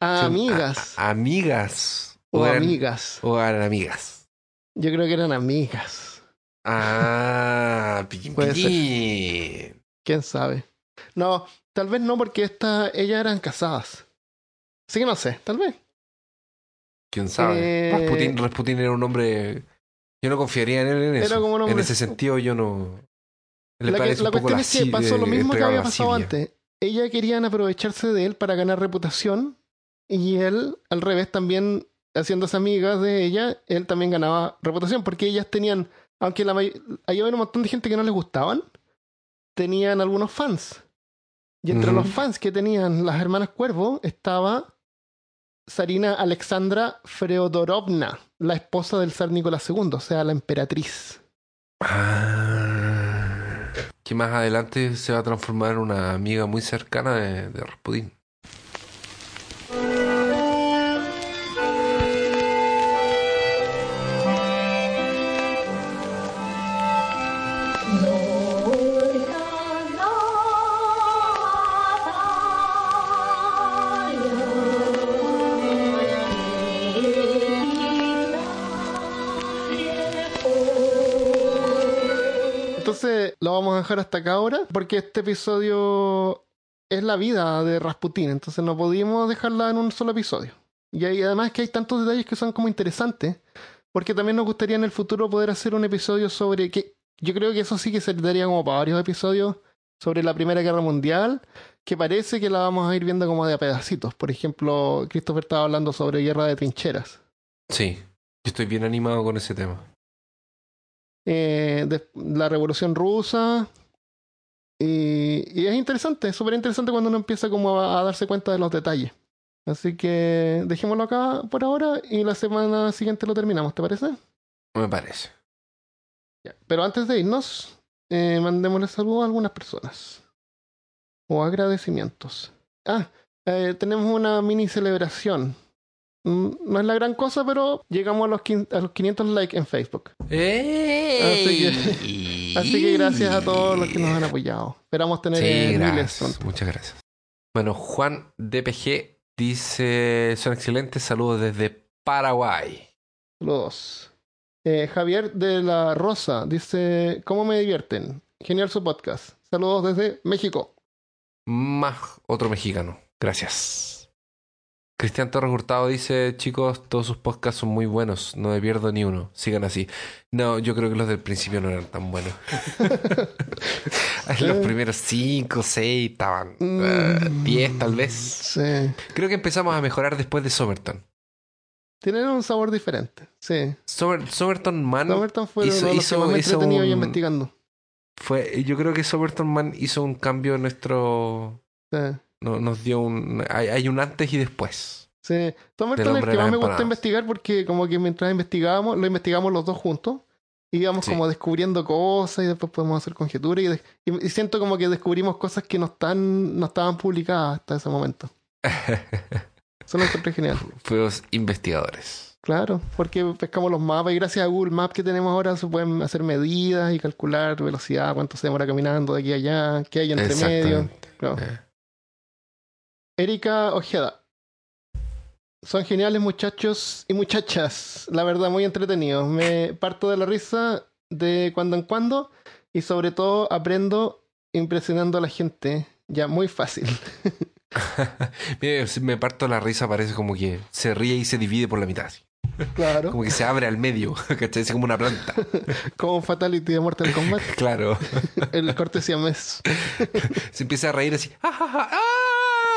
amigas. a- amigas. o eran- amigas. O eran amigas. Yo creo que eran amigas. Ah, piquín, Puede ser. piquín. ¿Quién sabe? No, tal vez no, porque esta, ellas eran casadas. Así que no sé, tal vez. ¿Quién sabe? Eh, Rasputin, Rasputin era un hombre. Yo no confiaría en él en eso. como En ese sentido, yo no. Le La, que- la cuestión es que pasó lo mismo que había pasado antes. Ella querían aprovecharse de él para ganar reputación y él, al revés, también haciéndose amigas de ella, él también ganaba reputación porque ellas tenían, aunque la may- había un montón de gente que no les gustaban, tenían algunos fans. Y entre los fans que tenían las hermanas Cuervo estaba Sarina Alexandra Feodorovna, la esposa del zar Nicolás II, o sea, la emperatriz. Ah, que más adelante se va a transformar en una amiga muy cercana de, de Rasputin. Lo vamos a dejar hasta acá ahora, porque este episodio es la vida de Rasputín, entonces no pudimos dejarla en un solo episodio. Y hay, además que hay tantos detalles que son como interesantes, porque también nos gustaría en el futuro poder hacer un episodio sobre que yo creo que eso sí que se daría como para varios episodios sobre la Primera Guerra Mundial, que parece que la vamos a ir viendo como de a pedacitos. Por ejemplo, Christopher estaba hablando sobre guerra de trincheras. Sí, yo estoy bien animado con ese tema. Eh, de la Revolución Rusa. Y, y es interesante, es súper interesante cuando uno empieza como a, a darse cuenta de los detalles. Así que dejémoslo acá por ahora y la semana siguiente lo terminamos, ¿te parece? Me parece. Ya. Pero antes de irnos, eh, mandémosle saludos a algunas personas. O agradecimientos. Ah, eh, tenemos una mini celebración. Mm, No es la gran cosa, pero llegamos a los, quin- a los 500 likes en Facebook. ¡Ey! Así que gracias a todos los que nos han apoyado. Esperamos tener Sí, gracias. Muchas gracias. Bueno, Juan DPG dice: Son excelentes. Saludos desde Paraguay. Saludos. Eh, Javier de la Rosa dice: ¿Cómo me divierten? Genial su podcast. Saludos desde México. Más otro mexicano. Gracias. Cristian Torres Hurtado dice, chicos, todos sus podcasts son muy buenos, no me pierdo ni uno, sigan así. No, yo creo que los del principio no eran tan buenos. los primeros cinco, seis, estaban eh, diez tal vez. Sí. Creo que empezamos a mejorar después de Somerton. Tienen un sabor diferente, sí. Somer- Somerton Man Somerton fue hizo- hizo- que más me hizo entretenido y un- investigando. fue, yo creo que Somerton Man hizo un cambio en nuestro... Sí. No- nos dio un... Hay, hay un antes y después. Sí, es el que más me gusta investigar porque como que mientras investigábamos, lo investigamos los dos juntos y íbamos Sí. como descubriendo cosas y después podemos hacer conjeturas y, de- y- y siento como que descubrimos cosas que no están no estaban publicadas hasta ese momento. Eso lo encontré genial. Fuimos investigadores. Claro, porque pescamos los mapas y gracias a Google Maps que tenemos ahora se pueden hacer medidas y calcular velocidad, cuánto se demora caminando de aquí a allá, qué hay entre medio. Claro. Eh. Erika Ojeda. Son geniales muchachos y muchachas. La verdad, muy entretenidos. Me parto de la risa de cuando en cuando y sobre todo aprendo impresionando a la gente. Ya, muy fácil. Mira, me parto la risa, parece como que se ríe y se divide por la mitad. así. Claro. Como que se abre al medio, ¿cachai? Es como una planta. Como Fatality de Mortal Kombat. Claro. El cortesía mes. Se empieza a reír así. ¡Ah, ah, ah,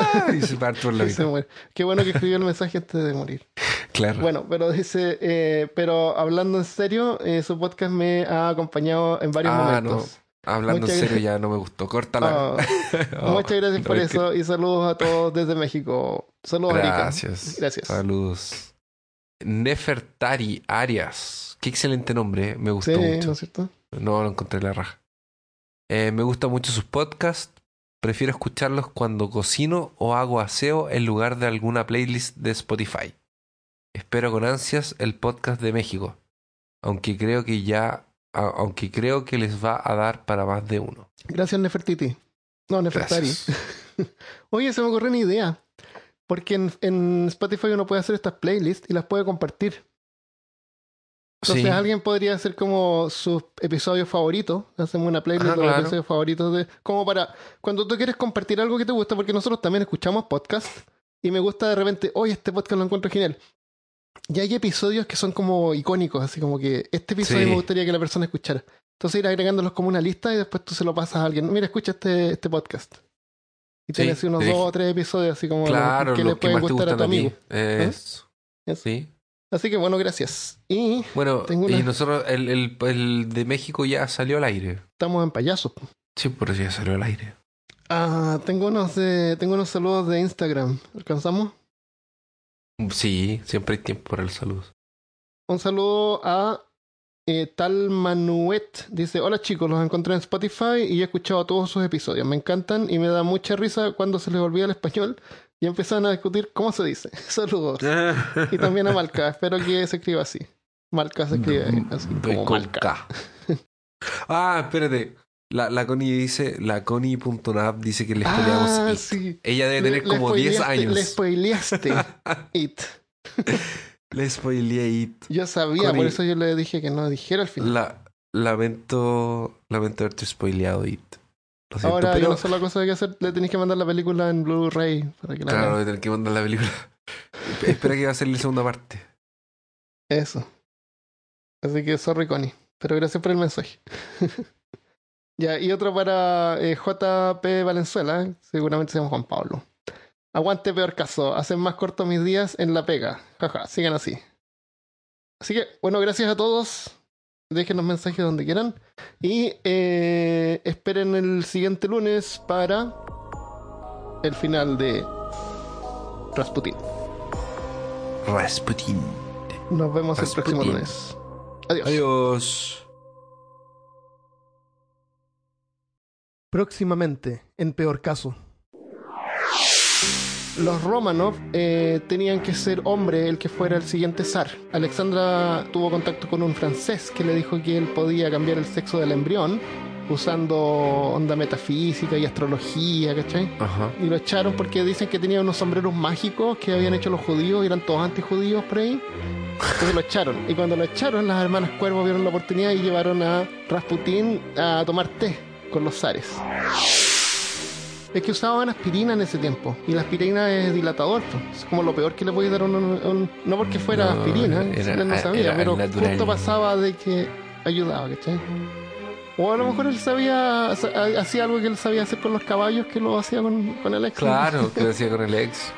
ah! Se mitad. muere. Qué bueno que escribió el mensaje antes de morir. Claro. Bueno, pero dice, eh, pero hablando en serio, eh, su podcast me ha acompañado en varios Ah, momentos. Hablando muchas en serio, gra- ya no me gustó. Córtala. Ah, Oh, Muchas gracias no, por es que- eso y saludos a todos desde México. Saludos. Gracias. Gracias. Saludos. Nefertari Arias. Qué excelente nombre. Me gustó Sí, mucho. ¿no es cierto? No, lo encontré en la raja. Eh, me gustan mucho sus podcasts. Prefiero escucharlos cuando cocino o hago aseo en lugar de alguna playlist de Spotify. Espero con ansias el podcast de México. Aunque creo que ya. aunque creo que les va a dar para más de uno. Gracias, Nefertiti. No, Nefertari. Oye, se me ocurrió una idea. Porque en, en Spotify uno puede hacer estas playlists y las puede compartir. Entonces Sí. alguien podría hacer como sus episodios favoritos. Hacemos una playlist Ah, de los claro. episodios favoritos de. Como para. Cuando tú quieres compartir algo que te gusta, porque nosotros también escuchamos podcast. Y me gusta de repente, oye, este podcast lo encuentro genial. Y hay episodios que son como icónicos, así como que este episodio Sí. me gustaría que la persona escuchara. Entonces ir agregándolos como una lista y después tú se lo pasas a alguien. Mira, escucha este, este podcast. Y Sí, tienes así unos dos o tres episodios así como Claro, que le pueden gustar a tu amigo. Eso. Eso. Sí. Así que bueno, gracias. Y Bueno, Tengo y nosotros, el, el, el de México ya salió al aire. estamos en payasos. Sí, por eso ya salió al aire. Ah, tengo unos de, tengo unos saludos de Instagram. ¿Alcanzamos? Sí, siempre hay tiempo para el saludo. Un saludo a eh, Tal Manuet. Dice, hola chicos, los encontré en Spotify y he escuchado todos sus episodios. Me encantan y me da mucha risa cuando se les olvida el español y empiezan a discutir cómo se dice. Saludos. Y también a Malca. Espero que se escriba así. Malca se escribe así como Malca. Ah, espérate. La, la Connie dice, la Connie.nav dice que le spoileamos Ah, It. sí. Ella debe tener le como 10 spoileaste- años. Le spoileaste It. Le spoileé It. Yo sabía, Connie- por eso yo le dije que no dijera al final. La, lamento, lamento haberte spoileado It. Lo siento, Ahora hay pero una sola cosa que hacer, le tenéis que mandar la película en Blu-ray para que la claro, a tener que mandar la película. Espera que va a salir la segunda parte. Eso. Así que sorry, Connie. Pero gracias por el mensaje. ya, y otro para eh, JP Valenzuela, seguramente se llama Juan Pablo. Aguante peor caso, hacen más cortos mis días en la pega. Jaja, sigan así. Así que, bueno, gracias a todos. Dejen los mensajes donde quieran. Y eh, esperen el siguiente lunes para el final de Rasputin. Rasputin. Nos vemos el próximo lunes. Adiós. Adiós. Próximamente, en peor caso. Los Romanov eh, tenían que ser hombre el que fuera el siguiente zar. Alexandra tuvo contacto con un francés que le dijo que él podía cambiar el sexo del embrión usando onda metafísica y astrología, ¿cachai? Ajá. Y lo echaron porque dicen que tenía unos sombreros mágicos que habían hecho los judíos y eran todos antijudíos por ahí. Entonces lo echaron. Y cuando lo echaron, las hermanas Cuervo vieron la oportunidad y llevaron a Rasputín a tomar té con los zares. Es que usaban aspirina en ese tiempo. Y la aspirina es dilatador. pues. Es como lo peor que le podéis dar a un, un- No porque fuera No, aspirina, era- él no era sabía, pero natural. justo pasaba de que ayudaba, ¿cachai? O a lo mejor él sabía, sa- hacía algo que él sabía hacer con los caballos que lo hacía con, con el ex. Claro, que decía con el ex.